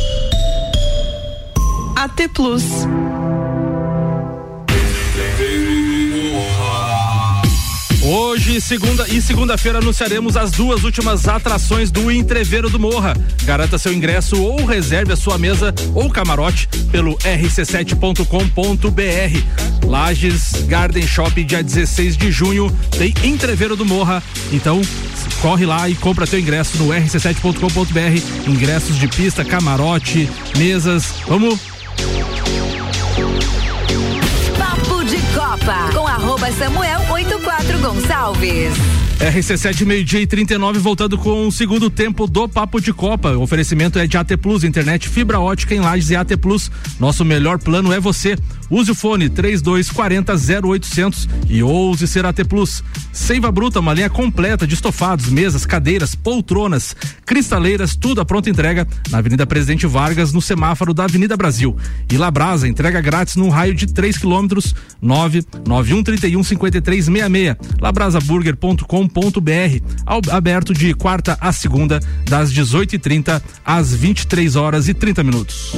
AT Plus. Hoje segunda e segunda-feira anunciaremos as duas últimas atrações do Entreveiro do Morra. Garanta seu ingresso ou reserve a sua mesa ou camarote pelo rc7.com.br. Lages Garden Shop dia 16 de junho tem Entreveiro do Morra. Então corre lá e compra teu ingresso no rc7.com.br. Ingressos de pista, camarote, mesas. Vamos Copa com arroba Samuel 84 Gonçalves. RC7 meio-dia e 39 voltando com o segundo tempo do Papo de Copa. O oferecimento é de AT Plus, internet fibra ótica em Lages e AT Plus. Nosso melhor plano é você. Use o fone 3240 0800 e ouse ser AT Plus. Seiva Bruta, uma linha completa de estofados, mesas, cadeiras, poltronas, cristaleiras, tudo a pronta entrega na Avenida Presidente Vargas, no semáforo da Avenida Brasil. E Labrasa, entrega grátis num raio de 3 quilômetros, 99131 5366. Labrasaburger.com.br. Aberto de quarta a segunda, das 18h30 às 23 horas e 30 minutos.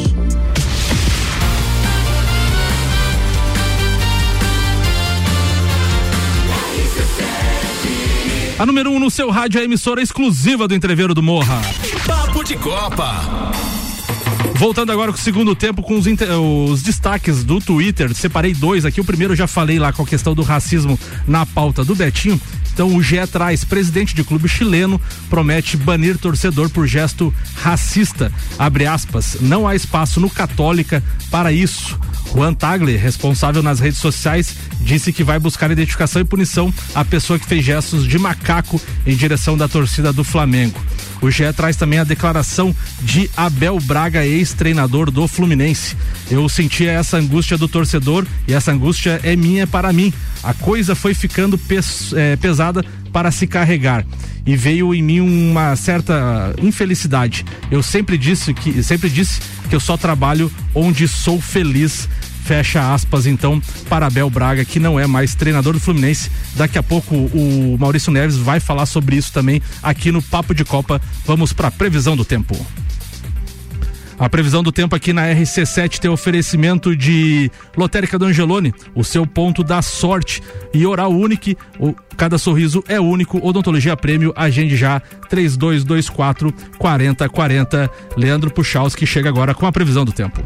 A número 1 um no seu rádio é a emissora exclusiva do Entreveiro do Morra. Papo de Copa. Voltando agora com o segundo tempo, com os, os destaques do Twitter, separei dois aqui. O primeiro eu já falei lá com a questão do racismo na pauta do Betinho. Então o GE traz, presidente de clube chileno, promete banir torcedor por gesto racista. Abre aspas, não há espaço no Católica para isso. Juan Tagle, responsável nas redes sociais, disse que vai buscar identificação e punição à pessoa que fez gestos de macaco em direção da torcida do Flamengo. O GE traz também a declaração de Abel Braga, ex-treinador do Fluminense. Eu sentia essa angústia do torcedor e essa angústia é minha para mim. A coisa foi ficando pes- eh, pesada para se carregar e veio em mim uma certa infelicidade. Eu sempre disse que sempre disse que eu só trabalho onde sou feliz. Fecha aspas, então, para Abel Braga, que não é mais treinador do Fluminense. Daqui a pouco o Maurício Neves vai falar sobre isso também aqui no Papo de Copa. Vamos para a previsão do tempo. A previsão do tempo aqui na RC7 tem oferecimento de Lotérica do Angelone, o seu ponto da sorte. E Oral Unique, o, cada sorriso é único. Odontologia Prêmio, agende já 3224 4040. Leandro Puchalski chega agora com a previsão do tempo.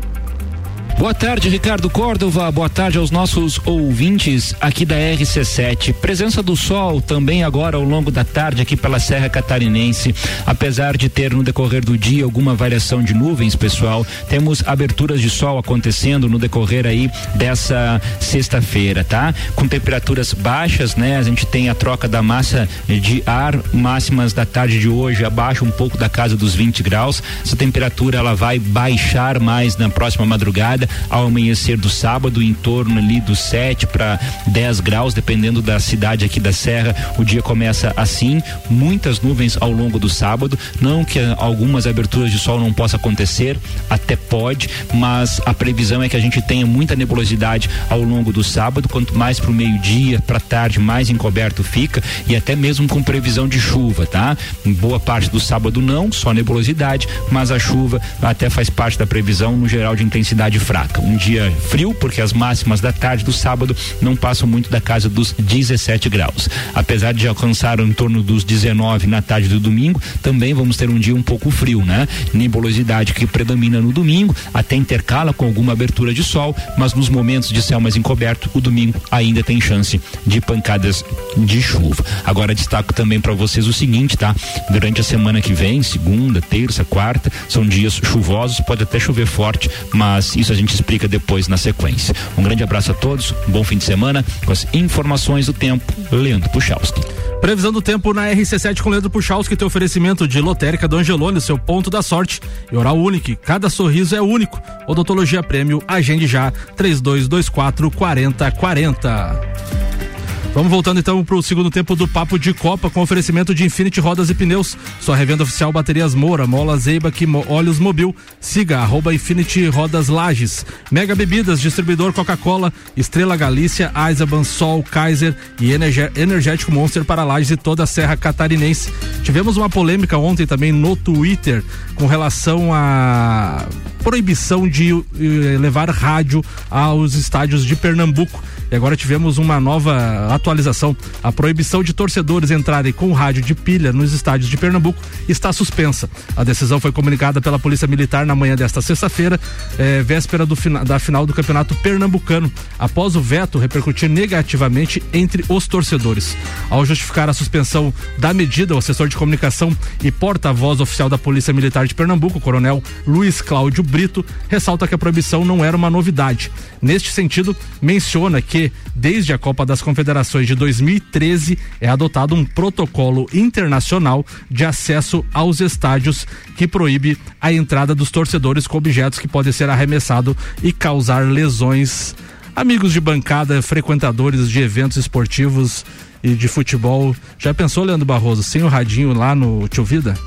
Boa tarde, Ricardo Córdova. Boa tarde aos nossos ouvintes aqui da RC7. Presença do sol também agora ao longo da tarde aqui pela Serra Catarinense. Apesar de ter no decorrer do dia alguma variação de nuvens, pessoal, temos aberturas de sol acontecendo no decorrer aí dessa sexta-feira, tá? Com temperaturas baixas, né? A gente tem a troca da massa de ar, máximas da tarde de hoje abaixo um pouco da casa dos 20 graus. Essa temperatura ela vai baixar mais na próxima madrugada ao amanhecer do sábado, em torno ali dos 7 para 10 graus, dependendo da cidade aqui da Serra. O dia começa assim, muitas nuvens ao longo do sábado. Não que algumas aberturas de sol não possa acontecer, até pode, mas a previsão é que a gente tenha muita nebulosidade ao longo do sábado. Quanto mais para o meio-dia, para tarde, mais encoberto fica e até mesmo com previsão de chuva, tá? Em boa parte do sábado não, só nebulosidade, mas a chuva até faz parte da previsão no geral de intensidade fraca. Um dia frio, porque as máximas da tarde do sábado não passam muito da casa dos 17 graus. Apesar de alcançar em torno dos 19 na tarde do domingo, também vamos ter um dia um pouco frio, né? Nebulosidade que predomina no domingo, até intercala com alguma abertura de sol, mas nos momentos de céu mais encoberto, o domingo ainda tem chance de pancadas de chuva. Agora destaco também para vocês o seguinte, tá? Durante a semana que vem, segunda, terça, quarta, são dias chuvosos, pode até chover forte, mas isso a gente explica depois na sequência. Um grande abraço a todos, um bom fim de semana com as informações do tempo, Leandro Puchalski. Previsão do tempo na RC7 com Leandro Puchalski, tem oferecimento de lotérica do Angelone, seu ponto da sorte. E Oral Unique, cada sorriso é único. Odontologia Prêmio, agende já, 3224 4040. Vamos voltando então para o segundo tempo do Papo de Copa com oferecimento de Infinity Rodas e Pneus. Sua revenda oficial Baterias Moura, Mola Zeiba, que Olhos Mobil. Siga arroba Infinity Rodas Lages. Mega Bebidas, distribuidor Coca-Cola, Estrela Galícia, Eisenbahn, Sol, Kaiser e Energético Monster para Lages e toda a Serra Catarinense. Tivemos uma polêmica ontem também no Twitter com relação à proibição de eh, levar rádio aos estádios de Pernambuco. E agora tivemos uma nova atualização. A proibição de torcedores entrarem com rádio de pilha nos estádios de Pernambuco está suspensa. A decisão foi comunicada pela Polícia Militar na manhã desta sexta-feira, eh, véspera do, da final do Campeonato Pernambucano, após o veto repercutir negativamente entre os torcedores. Ao justificar a suspensão da medida, o assessor de comunicação e porta-voz oficial da Polícia Militar de Pernambuco, coronel Luiz Cláudio Brito, ressalta que a proibição não era uma novidade. Neste sentido, menciona que que, desde a Copa das Confederações de 2013, é adotado um protocolo internacional de acesso aos estádios que proíbe a entrada dos torcedores com objetos que podem ser arremessados e causar lesões. Amigos de bancada, frequentadores de eventos esportivos e de futebol, já pensou, Leandro Barroso, sem o radinho lá no Tio Vida?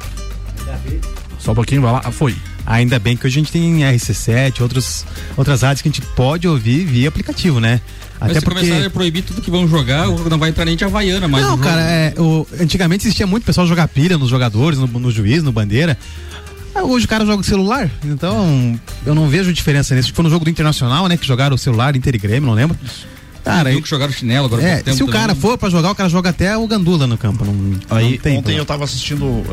Só um pouquinho, vai lá. Ah, foi. Ainda bem que hoje a gente tem RC7, outros, outras rádios que a gente pode ouvir via aplicativo, né? Até Mas se porque... começar a proibir tudo que vão jogar, não vai entrar nem de Havaiana mais. Não, cara, é, o, antigamente existia muito pessoal jogar pilha nos jogadores, no, no juiz, no bandeira. Hoje o cara joga o celular, então eu não vejo diferença nisso. Foi no jogo do Internacional, né? Que jogaram o celular, Inter e Grêmio, não lembro. Cara, aí, que jogaram chinelo agora. É, se o cara for para jogar, o cara joga até o gandula no campo. Não, aí, não tem, ontem eu tava assistindo uh,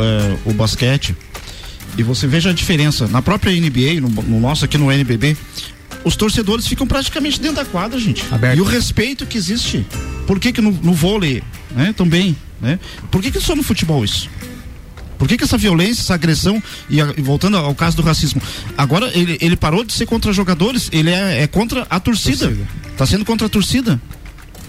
o basquete e você veja a diferença. Na própria NBA, no, no nosso aqui no NBB, os torcedores ficam praticamente dentro da quadra, gente. Aberto. E o respeito que existe. Por que que no, no vôlei, né, também, né? Por que que só no futebol isso? Por que, que essa violência, essa agressão, e, a, e, voltando ao caso do racismo, agora ele, ele parou de ser contra jogadores, ele é, é contra a torcida. Está sendo contra a torcida.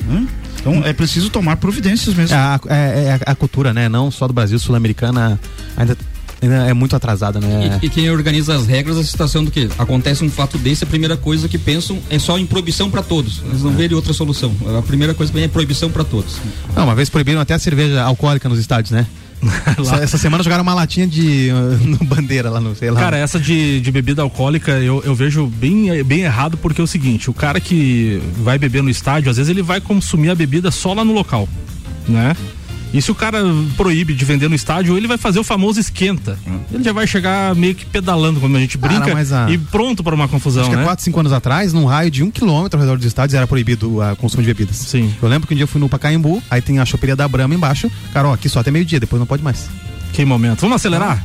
Né? Então é preciso tomar providências mesmo. É a, é, é a cultura, né? Não só do Brasil, sul-americana, ainda é muito atrasada, né? E, e, quem organiza as regras, a situação do que acontece um fato desse, a primeira coisa que pensam é só em proibição para todos. Eles não verem outra solução. A primeira coisa que vem é proibição para todos. Não, uma vez proibiram até a cerveja alcoólica nos estádios, né? essa, essa, semana jogaram uma latinha de uh, bandeira lá no, sei lá. Cara, essa de, de bebida alcoólica eu, eu vejo bem, bem errado porque é o seguinte, o cara que vai beber no estádio, às vezes ele vai consumir a bebida só lá no local, né? E se o cara proíbe de vender no estádio, ele vai fazer o famoso esquenta. Ele já vai chegar meio que pedalando, como a gente brinca, a... e pronto para uma confusão. Acho que né? há 4, 5 anos atrás, num raio de um quilômetro ao redor dos estádios, era proibido o consumo de bebidas. Sim. Eu lembro que um dia eu fui no Pacaembu, aí tem a choperia da Brama embaixo. Cara, ó, aqui só até meio-dia, depois não pode mais. Que momento. Vamos acelerar?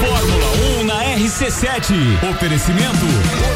Fórmula 1 na RC7. Oferecimento.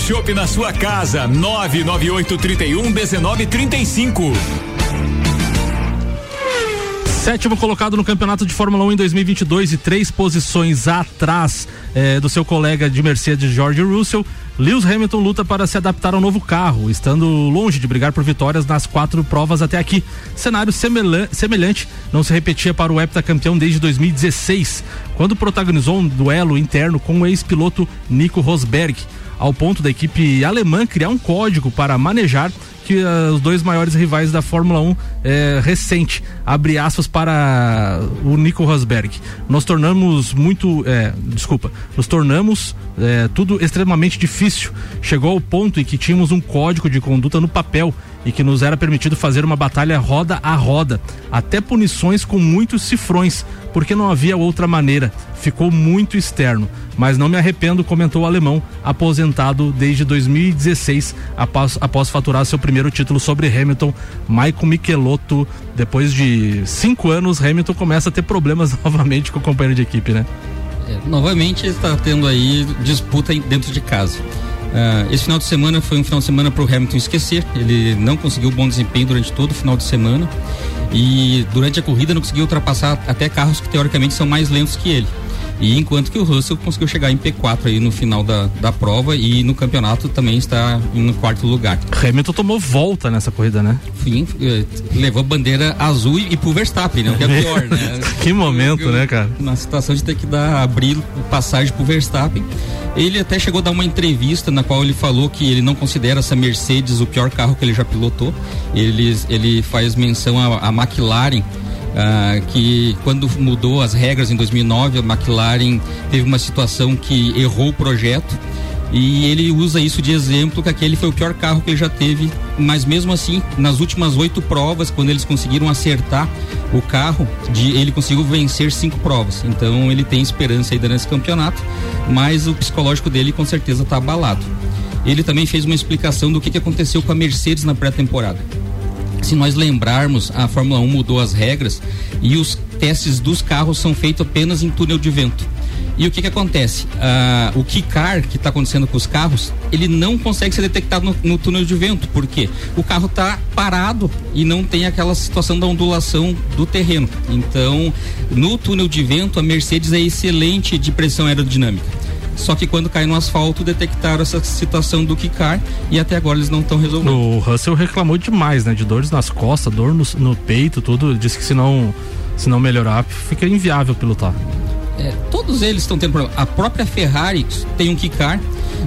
Chopp na sua casa. 998 31 19 35. Sétimo colocado no campeonato de Fórmula 1 em 2022 e três posições atrás eh, do seu colega de Mercedes, George Russell. Lewis Hamilton luta para se adaptar ao novo carro, estando longe de brigar por vitórias nas quatro provas até aqui. Cenário semelhante não se repetia para o heptacampeão desde 2016, quando protagonizou um duelo interno com o ex-piloto Nico Rosberg ao ponto da equipe alemã criar um código para manejar que uh, os dois maiores rivais da Fórmula 1 eh, recente. Abre aspas para o Nico Rosberg. Nós tornamos muito. Eh, desculpa. Nos tornamos tudo extremamente difícil. Chegou ao ponto em que tínhamos um código de conduta no papel e que nos era permitido fazer uma batalha roda a roda, até punições com muitos cifrões, porque não havia outra maneira. Ficou muito externo, mas não me arrependo, comentou o alemão, aposentado desde 2016, após, após faturar seu primeiro título sobre Hamilton, Michael Michelotto. Depois de cinco anos, Hamilton começa a ter problemas novamente com o companheiro de equipe, né? É, novamente está tendo aí disputa dentro de casa. Uh, esse final de semana foi um final de semana para o Hamilton esquecer. Ele não conseguiu bom desempenho durante todo o final de semana e durante a corrida não conseguiu ultrapassar até carros que teoricamente são mais lentos que ele. E enquanto que o Russell conseguiu chegar em P4 aí no final da, da prova e no campeonato também está no quarto lugar. Hamilton tomou volta nessa corrida, né? Sim, eh, levou bandeira azul e, e pro Verstappen, né? O que é pior, né? que momento, né, cara? Na situação de ter que dar abrir passagem pro Verstappen. Ele até chegou a dar uma entrevista na qual ele falou que ele não considera essa Mercedes o pior carro que ele já pilotou. Ele, ele faz menção à McLaren ah, que quando mudou as regras em 2009, a McLaren teve uma situação que errou o projeto e ele usa isso de exemplo que aquele foi o pior carro que ele já teve, mas mesmo assim, nas últimas oito provas, quando eles conseguiram acertar o carro, de, ele conseguiu vencer cinco provas. Então ele tem esperança ainda nesse campeonato, mas o psicológico dele com certeza está abalado. Ele também fez uma explicação do que, que aconteceu com a Mercedes na pré-temporada se nós lembrarmos, a Fórmula 1 mudou as regras e os testes dos carros são feitos apenas em túnel de vento. E o que que acontece? Ah, o Kikar que está acontecendo com os carros, ele não consegue ser detectado no, no túnel de vento, porque o carro está parado e não tem aquela situação da ondulação do terreno. Então, no túnel de vento, a Mercedes é excelente de pressão aerodinâmica. Só que quando cai no asfalto, detectaram essa situação do Kikar e até agora eles não estão resolvendo. O Russell reclamou demais, né? De dores nas costas, dor no, no peito, tudo. Disse que se não, se não melhorar, fica inviável pilotar. É, todos eles estão tendo problema. A própria Ferrari tem um Kikar,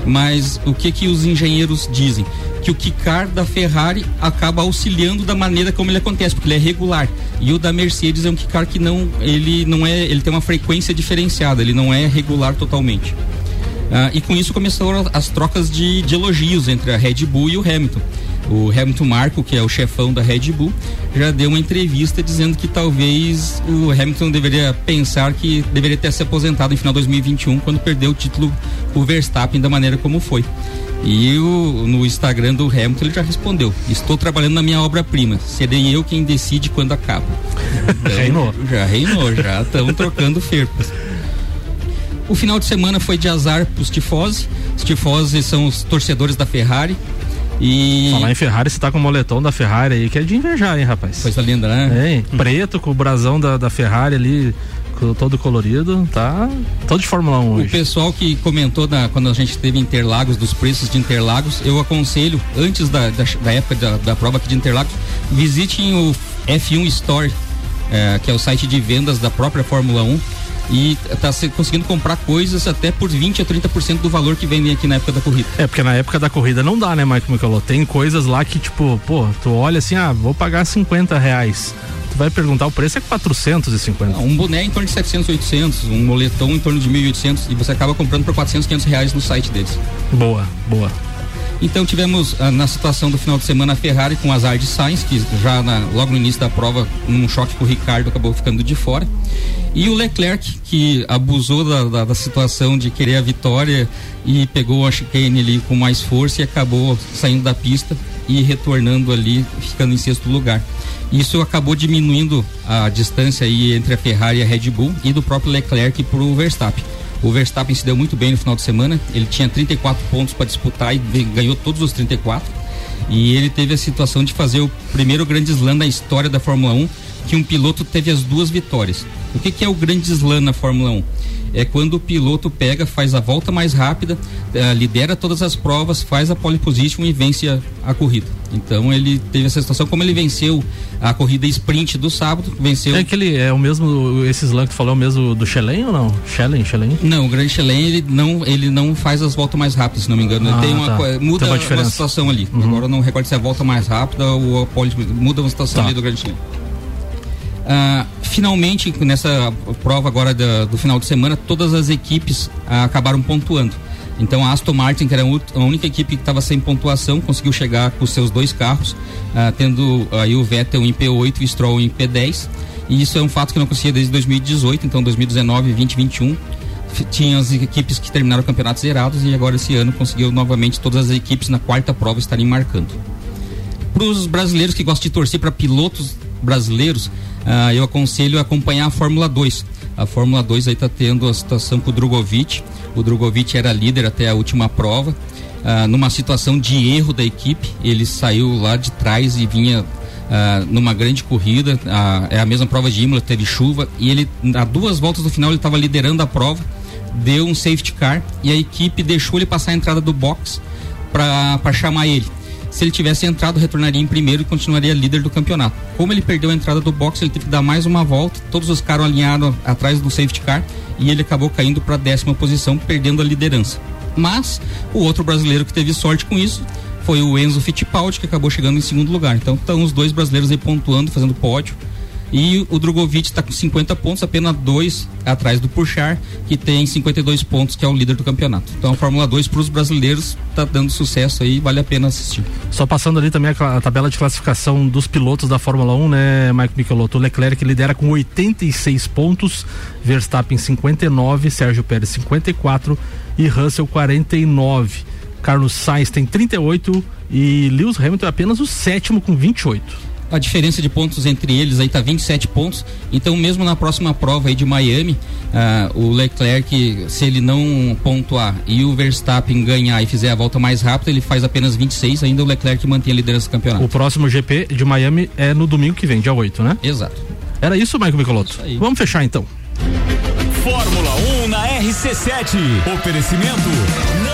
mas o que que os engenheiros dizem? Que o Kikar da Ferrari acaba auxiliando da maneira como ele acontece, porque ele é regular. E o da Mercedes é um Kikar que não, ele não é, ele tem uma frequência diferenciada, ele não é regular totalmente. Ah, e com isso começaram as trocas de, de, elogios entre a Red Bull e o Hamilton. O Hamilton Marco, que é o chefão da Red Bull, já deu uma entrevista dizendo que talvez o Hamilton deveria pensar que deveria ter se aposentado em final de 2021 quando perdeu o título o Verstappen da maneira como foi. E o, no Instagram do Hamilton ele já respondeu: Estou trabalhando na minha obra-prima. Serei eu quem decide quando acaba. Então, reinou. Já reinou, já estamos trocando ferpas. O final de semana foi de azar para os tifose. Os tifose são os torcedores da Ferrari. E... Falar em Ferrari, você tá com o moletom da Ferrari aí, que é de invejar, hein, rapaz? Coisa linda, né? É, preto com o brasão da, da Ferrari ali, todo colorido, tá todo de Fórmula 1 hoje. O pessoal que comentou da, quando a gente teve Interlagos, dos preços de Interlagos, eu aconselho, antes da, da, da época da, da prova aqui de Interlagos, visitem o F1 Store, é, que é o site de vendas da própria Fórmula 1 e tá conseguindo comprar coisas até por 20 a 30% do valor que vendem aqui na época da corrida. É, porque na época da corrida não dá, né, Mike Michelot? Tem coisas lá que, tipo, pô, tu olha assim, ah, vou pagar 50 reais. Tu vai perguntar, o preço é 450. Não, um boné em torno de 700, 800, um moletom em torno de 1.800 e você acaba comprando por 400, 500 reais no site deles. Boa, boa. Então tivemos ah, na situação do final de semana a Ferrari com azar de Sainz, que já na, logo no início da prova, num choque com o Ricardo, acabou ficando de fora. E o Leclerc, que abusou da, da, da, situação de querer a vitória e pegou a chicane ali com mais força e acabou saindo da pista e retornando ali, ficando em sexto lugar. Isso acabou diminuindo a distância aí entre a Ferrari e a Red Bull e do próprio Leclerc para o Verstappen. O Verstappen se deu muito bem no final de semana, ele tinha 34 pontos para disputar e ganhou todos os 34. E ele teve a situação de fazer o primeiro grande slam da história da Fórmula 1, que um piloto teve as duas vitórias. O que, que é o grande slam na Fórmula 1? É quando o piloto pega, faz a volta mais rápida, uh, lidera todas as provas, faz a pole position e vence a, a, corrida. Então ele teve essa situação, como ele venceu a corrida sprint do sábado, venceu. É aquele, é o mesmo, esse slam que tu falou, é o mesmo do Chelen ou não? Chelen, Chelen? Não, o grande Chelen ele não, ele não faz as voltas mais rápidas, se não me engano. Ah, uma, tá. muda uma, uma, situação ali. Uhum. Agora eu não recordo se é a volta mais rápida ou a pole, muda uma situação tá. ali do grande Chelen. Ah, finalmente, nessa prova agora do, do, final de semana, todas as equipes ah, acabaram pontuando. Então a Aston Martin, que era a única equipe que estava sem pontuação, conseguiu chegar com seus dois carros, ah, tendo aí o Vettel em P8 e o Stroll em P10. E isso é um fato que não acontecia desde 2018, então 2019, 20, 21 f- tinha as equipes que terminaram o campeonato zerados e agora esse ano conseguiu novamente todas as equipes na quarta prova estarem marcando. Para os brasileiros que gostam de torcer para pilotos brasileiros, ah, eu aconselho acompanhar a Fórmula 2. A Fórmula 2 aí está tendo a situação com o Drogovic. O Drogovic era líder até a última prova. Ah, numa situação de erro da equipe, ele saiu lá de trás e vinha ah, numa grande corrida. Ah, é a mesma prova de Imola, teve chuva e ele, a duas voltas do final, ele estava liderando a prova. Deu um safety car e a equipe deixou ele passar a entrada do box para chamar ele. Se ele tivesse entrado, retornaria em primeiro e continuaria líder do campeonato. Como ele perdeu a entrada do box, ele teve que dar mais uma volta. Todos os caras alinharam atrás do safety car e ele acabou caindo para a décima posição, perdendo a liderança. Mas o outro brasileiro que teve sorte com isso foi o Enzo Fittipaldi, que acabou chegando em segundo lugar. Então estão os dois brasileiros aí pontuando, fazendo pódio. E o Drogovic está com 50 pontos, apenas dois atrás do Puxar, que tem 52 pontos, que é o líder do campeonato. Então a Fórmula 2 para os brasileiros está dando sucesso aí, vale a pena assistir. Só passando ali também a, a tabela de classificação dos pilotos da Fórmula 1, né, Mike Michelotto? O Leclerc lidera com 86 pontos, Verstappen 59, Sérgio Pérez 54 e Russell 49. Carlos Sainz tem 38 e Lewis Hamilton é apenas o sétimo com 28. A diferença de pontos entre eles aí tá 27 pontos. Então, mesmo na próxima prova aí de Miami, ah, o Leclerc, se ele não pontuar e o Verstappen ganhar e fizer a volta mais rápida, ele faz apenas 26. Ainda o Leclerc mantém a liderança do campeonato. O próximo GP de Miami é no domingo que vem, dia 8, né? Exato. Era isso, Mike Michelotto? Vamos fechar então. Fórmula 1 na RC7. Oferecimento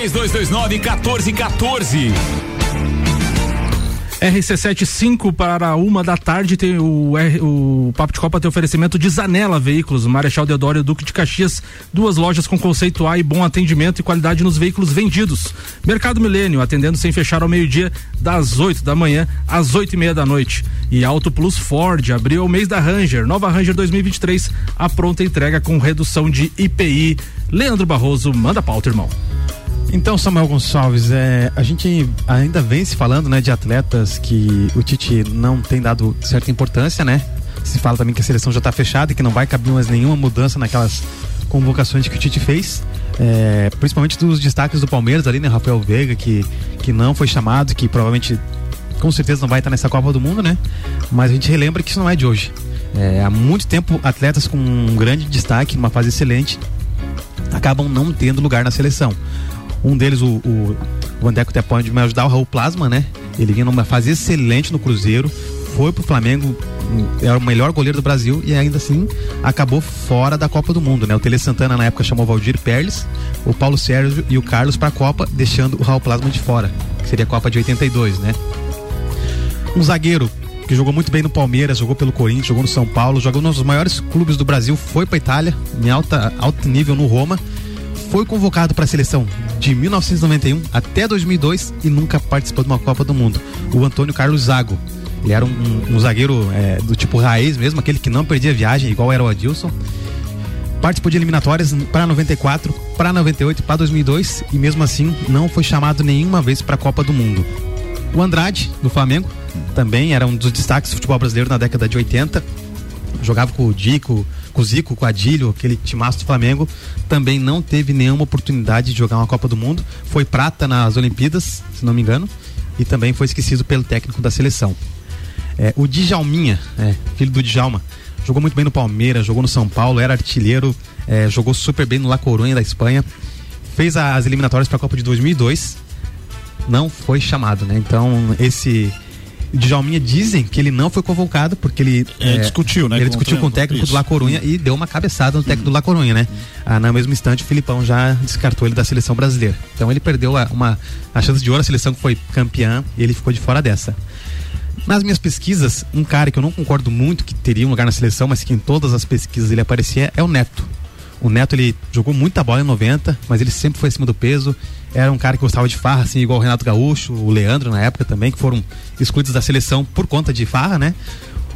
3229 1414. RC75 para uma da tarde tem o, o Papo de Copa tem oferecimento de Zanela Veículos, Marechal Deodoro e Duque de Caxias, duas lojas com conceito A e bom atendimento e qualidade nos veículos vendidos. Mercado Milênio, atendendo sem fechar ao meio-dia, das 8 da manhã às 8 e meia da noite. E Auto Plus Ford, abriu o mês da Ranger, nova Ranger 2023, a pronta entrega com redução de IPI. Leandro Barroso, manda pauta, irmão. Então, Samuel Gonçalves, é, a gente ainda vem se falando né, de atletas que o Tite não tem dado certa importância, né? Se fala também que a seleção já está fechada e que não vai caber mais nenhuma mudança naquelas convocações que o Tite fez. É, principalmente dos destaques do Palmeiras ali, né? Rafael Veiga, que, que não foi chamado, que provavelmente com certeza não vai estar nessa Copa do Mundo, né? Mas a gente relembra que isso não é de hoje. É, há muito tempo, atletas com um grande destaque, numa fase excelente, acabam não tendo lugar na seleção. Um deles, o, o Vandeco até pode me ajudar, o Raul Plasma, né? Ele vinha numa fase excelente no Cruzeiro, foi pro Flamengo, era o melhor goleiro do Brasil e ainda assim acabou fora da Copa do Mundo, né? O Tele Santana na época chamou o Valdir Perles, o Paulo Sérgio e o Carlos pra Copa, deixando o Raul Plasma de fora, que seria a Copa de 82, né? Um zagueiro que jogou muito bem no Palmeiras, jogou pelo Corinthians, jogou no São Paulo, jogou nos maiores clubes do Brasil, foi para Itália, em alta, alto nível no Roma, foi convocado para a seleção de 1991 até 2002 e nunca participou de uma Copa do Mundo. O Antônio Carlos Zago. Ele era um, um- um zagueiro é, do tipo raiz mesmo, aquele que não perdia viagem, igual era o Adilson. Participou de eliminatórias para 94, para 98, para 2002 e mesmo assim não foi chamado nenhuma vez para a Copa do Mundo. O Andrade, do Flamengo, também era um dos destaques do futebol brasileiro na década de 80. Jogava com o Dico, com o Zico, com o Adílio, aquele timaço do Flamengo. Também não teve nenhuma oportunidade de jogar uma Copa do Mundo. Foi prata nas Olimpíadas, se não me engano. E também foi esquecido pelo técnico da seleção. É, o Djalminha, é, filho do Djalma, jogou muito bem no Palmeiras, jogou no São Paulo, era artilheiro, é, jogou super bem no La Coruña da Espanha. Fez as eliminatórias para a Copa de 2002 não foi chamado, né? Então esse Djalminha dizem que ele não foi convocado porque ele É, discutiu, né, Ele com o discutiu com o técnico isso. do La Corunha e deu uma cabeçada no técnico do La Corunha, né? Ah, no mesmo instante, o Filipão já descartou ele da seleção brasileira. Então ele perdeu a, uma a chance de ouro, a seleção que foi campeã e ele ficou de fora dessa. Nas minhas pesquisas, um cara que eu não concordo muito que teria um lugar na seleção, mas que em todas as pesquisas ele aparecia, é o Neto. O Neto, ele jogou muita bola em 90, mas ele sempre foi acima do peso. Era um cara que gostava de farra, assim, igual o Renato Gaúcho, o Leandro na época também, que foram excluídos da seleção por conta de farra, né?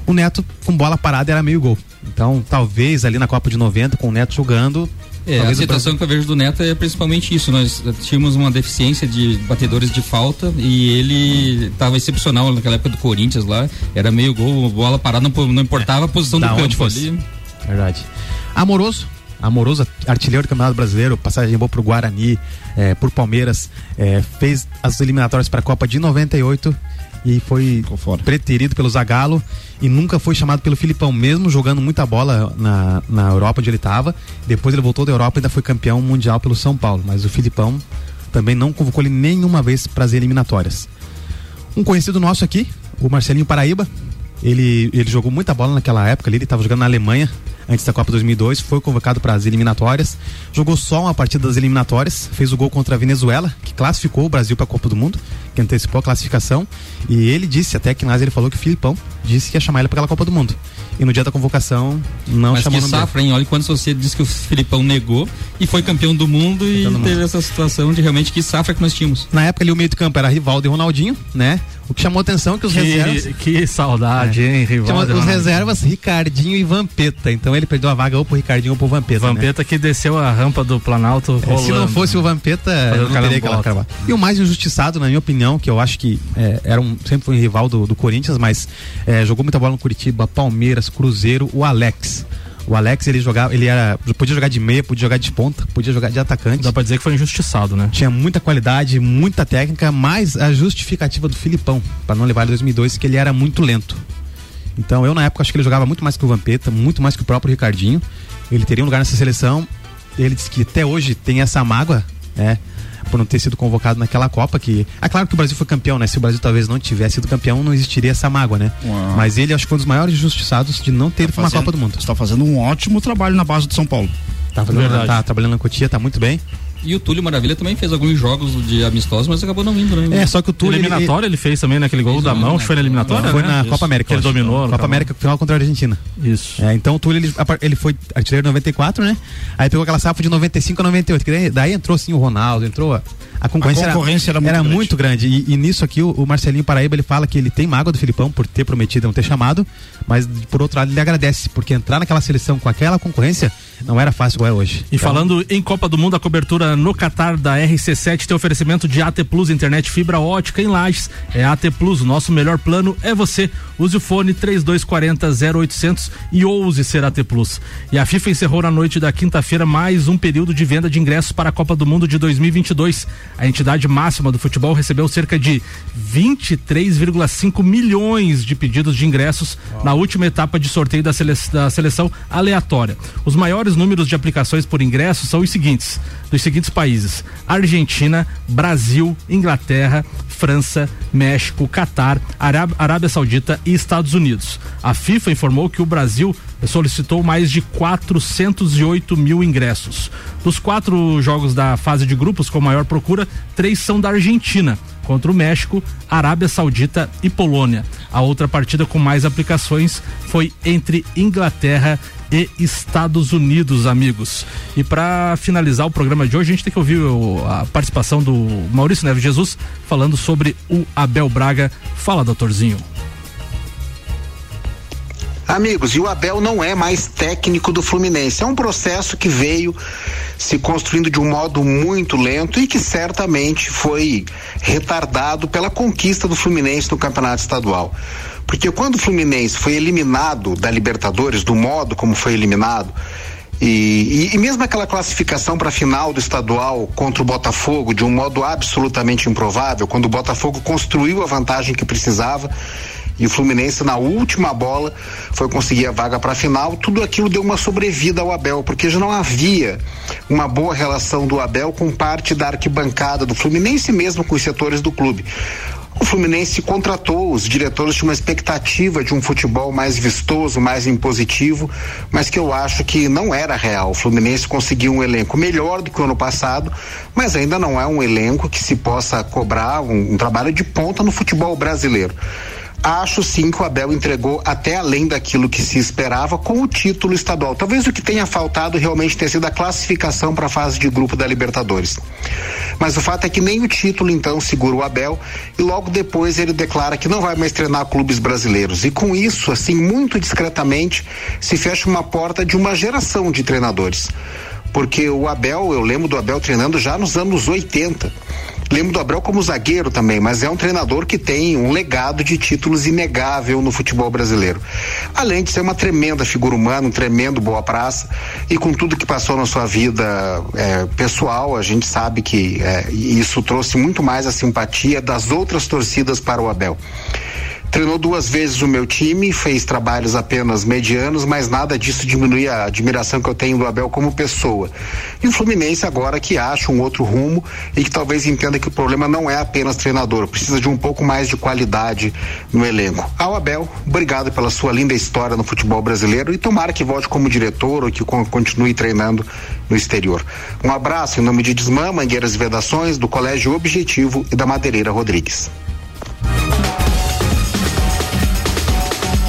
O Neto, com bola parada, era meio gol. Então, talvez ali na Copa de 90, com o Neto jogando. É, a talvez situação que eu vejo do Neto é principalmente isso. Nós tínhamos uma deficiência de batedores de falta e ele estava excepcional naquela época do Corinthians lá. Era meio gol, bola parada, não, não importava a posição Da do campo fosse. ali. Verdade. Amoroso. Amoroso, artilheiro do Campeonato Brasileiro, passagem boa pro Guarani, eh, por Palmeiras, eh, fez as eliminatórias para a Copa de 98 e foi preterido pelo Zagallo e nunca foi chamado pelo Filipão, mesmo jogando muita bola na, na Europa onde ele estava. Depois ele voltou da Europa e ainda foi campeão mundial pelo São Paulo, mas o Filipão também não convocou ele nenhuma vez para as eliminatórias. Um conhecido nosso aqui, o Marcelinho Paraíba, ele, ele jogou muita bola naquela época ali, ele estava jogando na Alemanha antes da Copa 2002, foi convocado para as eliminatórias, jogou só uma partida das eliminatórias, fez o gol contra a Venezuela, que classificou o Brasil para a Copa do Mundo, que antecipou a classificação, e ele disse, até que ele falou que o Filipão disse que ia chamar ele para aquela Copa do Mundo. E no dia da convocação, não Mas chamou que safra, hein? Olha quando você disse que o Filipão negou e foi campeão do mundo e mundo. teve essa situação de realmente que safra que nós tínhamos. Na época ali o meio de campo era Rivaldo e Ronaldinho, né? O que chamou atenção é que os reservas... Que, que saudade, hein, Chama- Rivaldo? os reservas Ricardinho e Vampeta. Então ele perdeu a vaga ou pro Ricardinho ou pro Vampeta. né? Vampeta que desceu a rampa do Planalto É, se não fosse o Vampeta, não teria aquela carambota. cravada. E o mais injustiçado, na minha opinião, que eu acho que é, era um, sempre foi um rival do, do Corinthians, mas é, jogou muita bola no Curitiba, Palmeiras, Cruzeiro, o Alex. O Alex, ele jogava, ele era, podia jogar de meia, podia jogar de ponta, podia jogar de atacante. Dá pra dizer que foi injustiçado, né? Tinha muita qualidade, muita técnica, mas a justificativa do Filipão, para não levar ele em 2002, que ele era muito lento. Então eu na época acho que ele jogava muito mais que o Vampeta, muito mais que o próprio Ricardinho. Ele teria um lugar nessa seleção. Ele disse que até hoje tem essa mágoa, né? Por não ter sido convocado naquela Copa que. É claro que o Brasil foi campeão, né? Se o Brasil talvez não tivesse sido campeão, não existiria essa mágoa, né? Uau. Mas ele acho que foi um dos maiores injustiçados de não ter ido pra uma fazendo- Copa do Mundo. Está fazendo um ótimo trabalho na base do São Paulo. Tá, fazendo, tá trabalhando na Cotia, tá muito bem. E o Túlio Maravilha também fez alguns jogos de amistosos, mas acabou não indo, né? É, só que o Túlio. ele- Eliminatória ele fez também naquele gol Fez da um, mão, né? acho que foi na eliminatória, Foi né? na Isso. Copa América. Que ele dominou. Copa América, final contra a Argentina. Isso. É, então o Túlio, ele, ele foi artilheiro em 94, né? Aí pegou aquela safra de 95 a 98. Que daí, daí entrou sim o Ronaldo, entrou. A, a concorrência, A concorrência era muito grande. muito grande. E, e nisso aqui, o, o Marcelinho Paraíba, ele fala que ele tem mágoa do Filipão por ter prometido não ter chamado, mas por outro lado ele agradece, porque entrar naquela seleção com aquela concorrência não era fácil igual é hoje. E falando em Copa do Mundo, a cobertura no Qatar da RC7 tem oferecimento de AT Plus, internet fibra ótica em Lages. É AT Plus, o nosso melhor plano é você. Use o fone 3240 0800 e ouse ser AT Plus. E a FIFA encerrou na noite da quinta-feira mais um período de venda de ingressos para a Copa do Mundo de 2022. A entidade máxima do futebol recebeu cerca de 23,5 milhões de pedidos de ingressos na última etapa de sorteio da, sele- da seleção aleatória. Os maiores números de aplicações por ingressos são os seguintes: dos seguintes países: Argentina, Brasil, Inglaterra, França, México, Catar, Ará- Arábia Saudita e Estados Unidos. A FIFA informou que o Brasil solicitou mais de 408 mil ingressos. Dos quatro jogos da fase de grupos com maior procura, três são da Argentina, contra o México, Arábia Saudita e Polônia. A outra partida com mais aplicações foi entre Inglaterra e Estados Unidos, amigos. E para finalizar o programa de hoje, a gente tem que ouvir a participação do Maurício Neves Jesus falando sobre o Abel Braga. Fala, doutorzinho. Amigos, e o Abel não é mais técnico do Fluminense. É um processo que veio se construindo de um modo muito lento e que certamente foi retardado pela conquista do Fluminense no Campeonato Estadual. Porque quando o Fluminense foi eliminado da Libertadores, do modo como foi eliminado, e, e- e mesmo aquela classificação para a final do estadual contra o Botafogo, de um modo absolutamente improvável, quando o Botafogo construiu a vantagem que precisava e o Fluminense na última bola foi conseguir a vaga para a final, tudo aquilo deu uma sobrevida ao Abel, porque já não havia uma boa relação do Abel com parte da arquibancada do Fluminense mesmo com os setores do clube. O Fluminense contratou, os diretores tinham uma expectativa de um futebol mais vistoso, mais impositivo, mas que eu acho que não era real. O Fluminense conseguiu um elenco melhor do que o ano passado, mas ainda não é um elenco que se possa cobrar um, um trabalho de ponta no futebol brasileiro. Acho sim que o Abel entregou até além daquilo que se esperava com o título estadual. Talvez o que tenha faltado realmente tenha sido a classificação para a fase de grupo da Libertadores. Mas o fato é que nem o título então segura o Abel e logo depois ele declara que não vai mais treinar clubes brasileiros. E com isso, assim, muito discretamente, se fecha uma porta de uma geração de treinadores. Porque o Abel, eu lembro do Abel treinando já nos anos 80. Lembro do Abel como zagueiro também, mas é um treinador que tem um legado de títulos inegável no futebol brasileiro. Além de ser uma tremenda figura humana, um tremendo boa praça, e com tudo que passou na sua vida é, pessoal, a gente sabe que é, isso trouxe muito mais a simpatia das outras torcidas para o Abel. Treinou duas vezes o meu time, fez trabalhos apenas medianos, mas nada disso diminui a admiração que eu tenho do Abel como pessoa. E o Fluminense agora que acha um outro rumo e que talvez entenda que o problema não é apenas treinador, precisa de um pouco mais de qualidade no elenco. Ao Abel, obrigado pela sua linda história no futebol brasileiro e tomara que volte como diretor ou que continue treinando no exterior. Um abraço em nome de Desmã, Mangueiras e Vedações, do Colégio Objetivo e da Madeireira Rodrigues.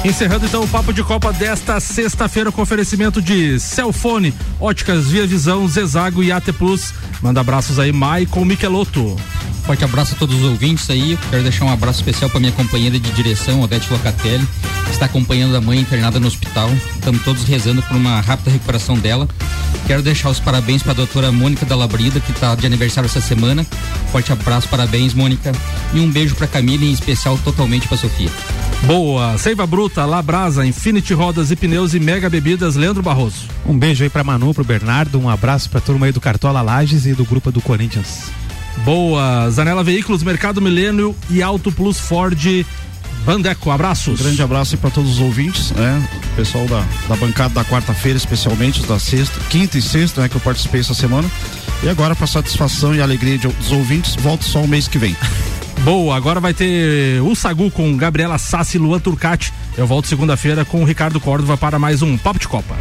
Encerrando então o papo de Copa desta sexta-feira com oferecimento de Celfone, Óticas Via Visão, Zezago e AT Plus. Manda abraços aí, Maicon Michelotto. Forte abraço a todos os ouvintes aí. Quero deixar um abraço especial para minha companheira de direção, Odete Locatelli, que está acompanhando a mãe internada no hospital. Estamos todos rezando por uma rápida recuperação dela. Quero deixar os parabéns para a doutora Mônica Dalabrida, que está de aniversário essa semana. Forte abraço, parabéns, Mônica. E um beijo para Camila, em especial totalmente para Sofia. Boa, Seiva Bruta, Labrasa, Infinity Rodas e Pneus e Mega Bebidas, Leandro Barroso. Um beijo aí para Manu, pro Bernardo, um abraço para turma aí do Cartola Lages e do grupo do Corinthians. Boa, Zanela Veículos, Mercado Milênio e Auto Plus Ford. Bandeco, abraços. Um grande abraço para todos os ouvintes, né? O pessoal da, da bancada da quarta-feira, especialmente da sexta, quinta e sexta, né? Que eu participei essa semana. E agora, para satisfação e alegria de, dos ouvintes, volto só o mês que vem. Boa, agora vai ter o Sagu com Gabriela Sassi e Luan Turcati. Eu volto segunda-feira com o Ricardo Córdova para mais um Papo de Copa.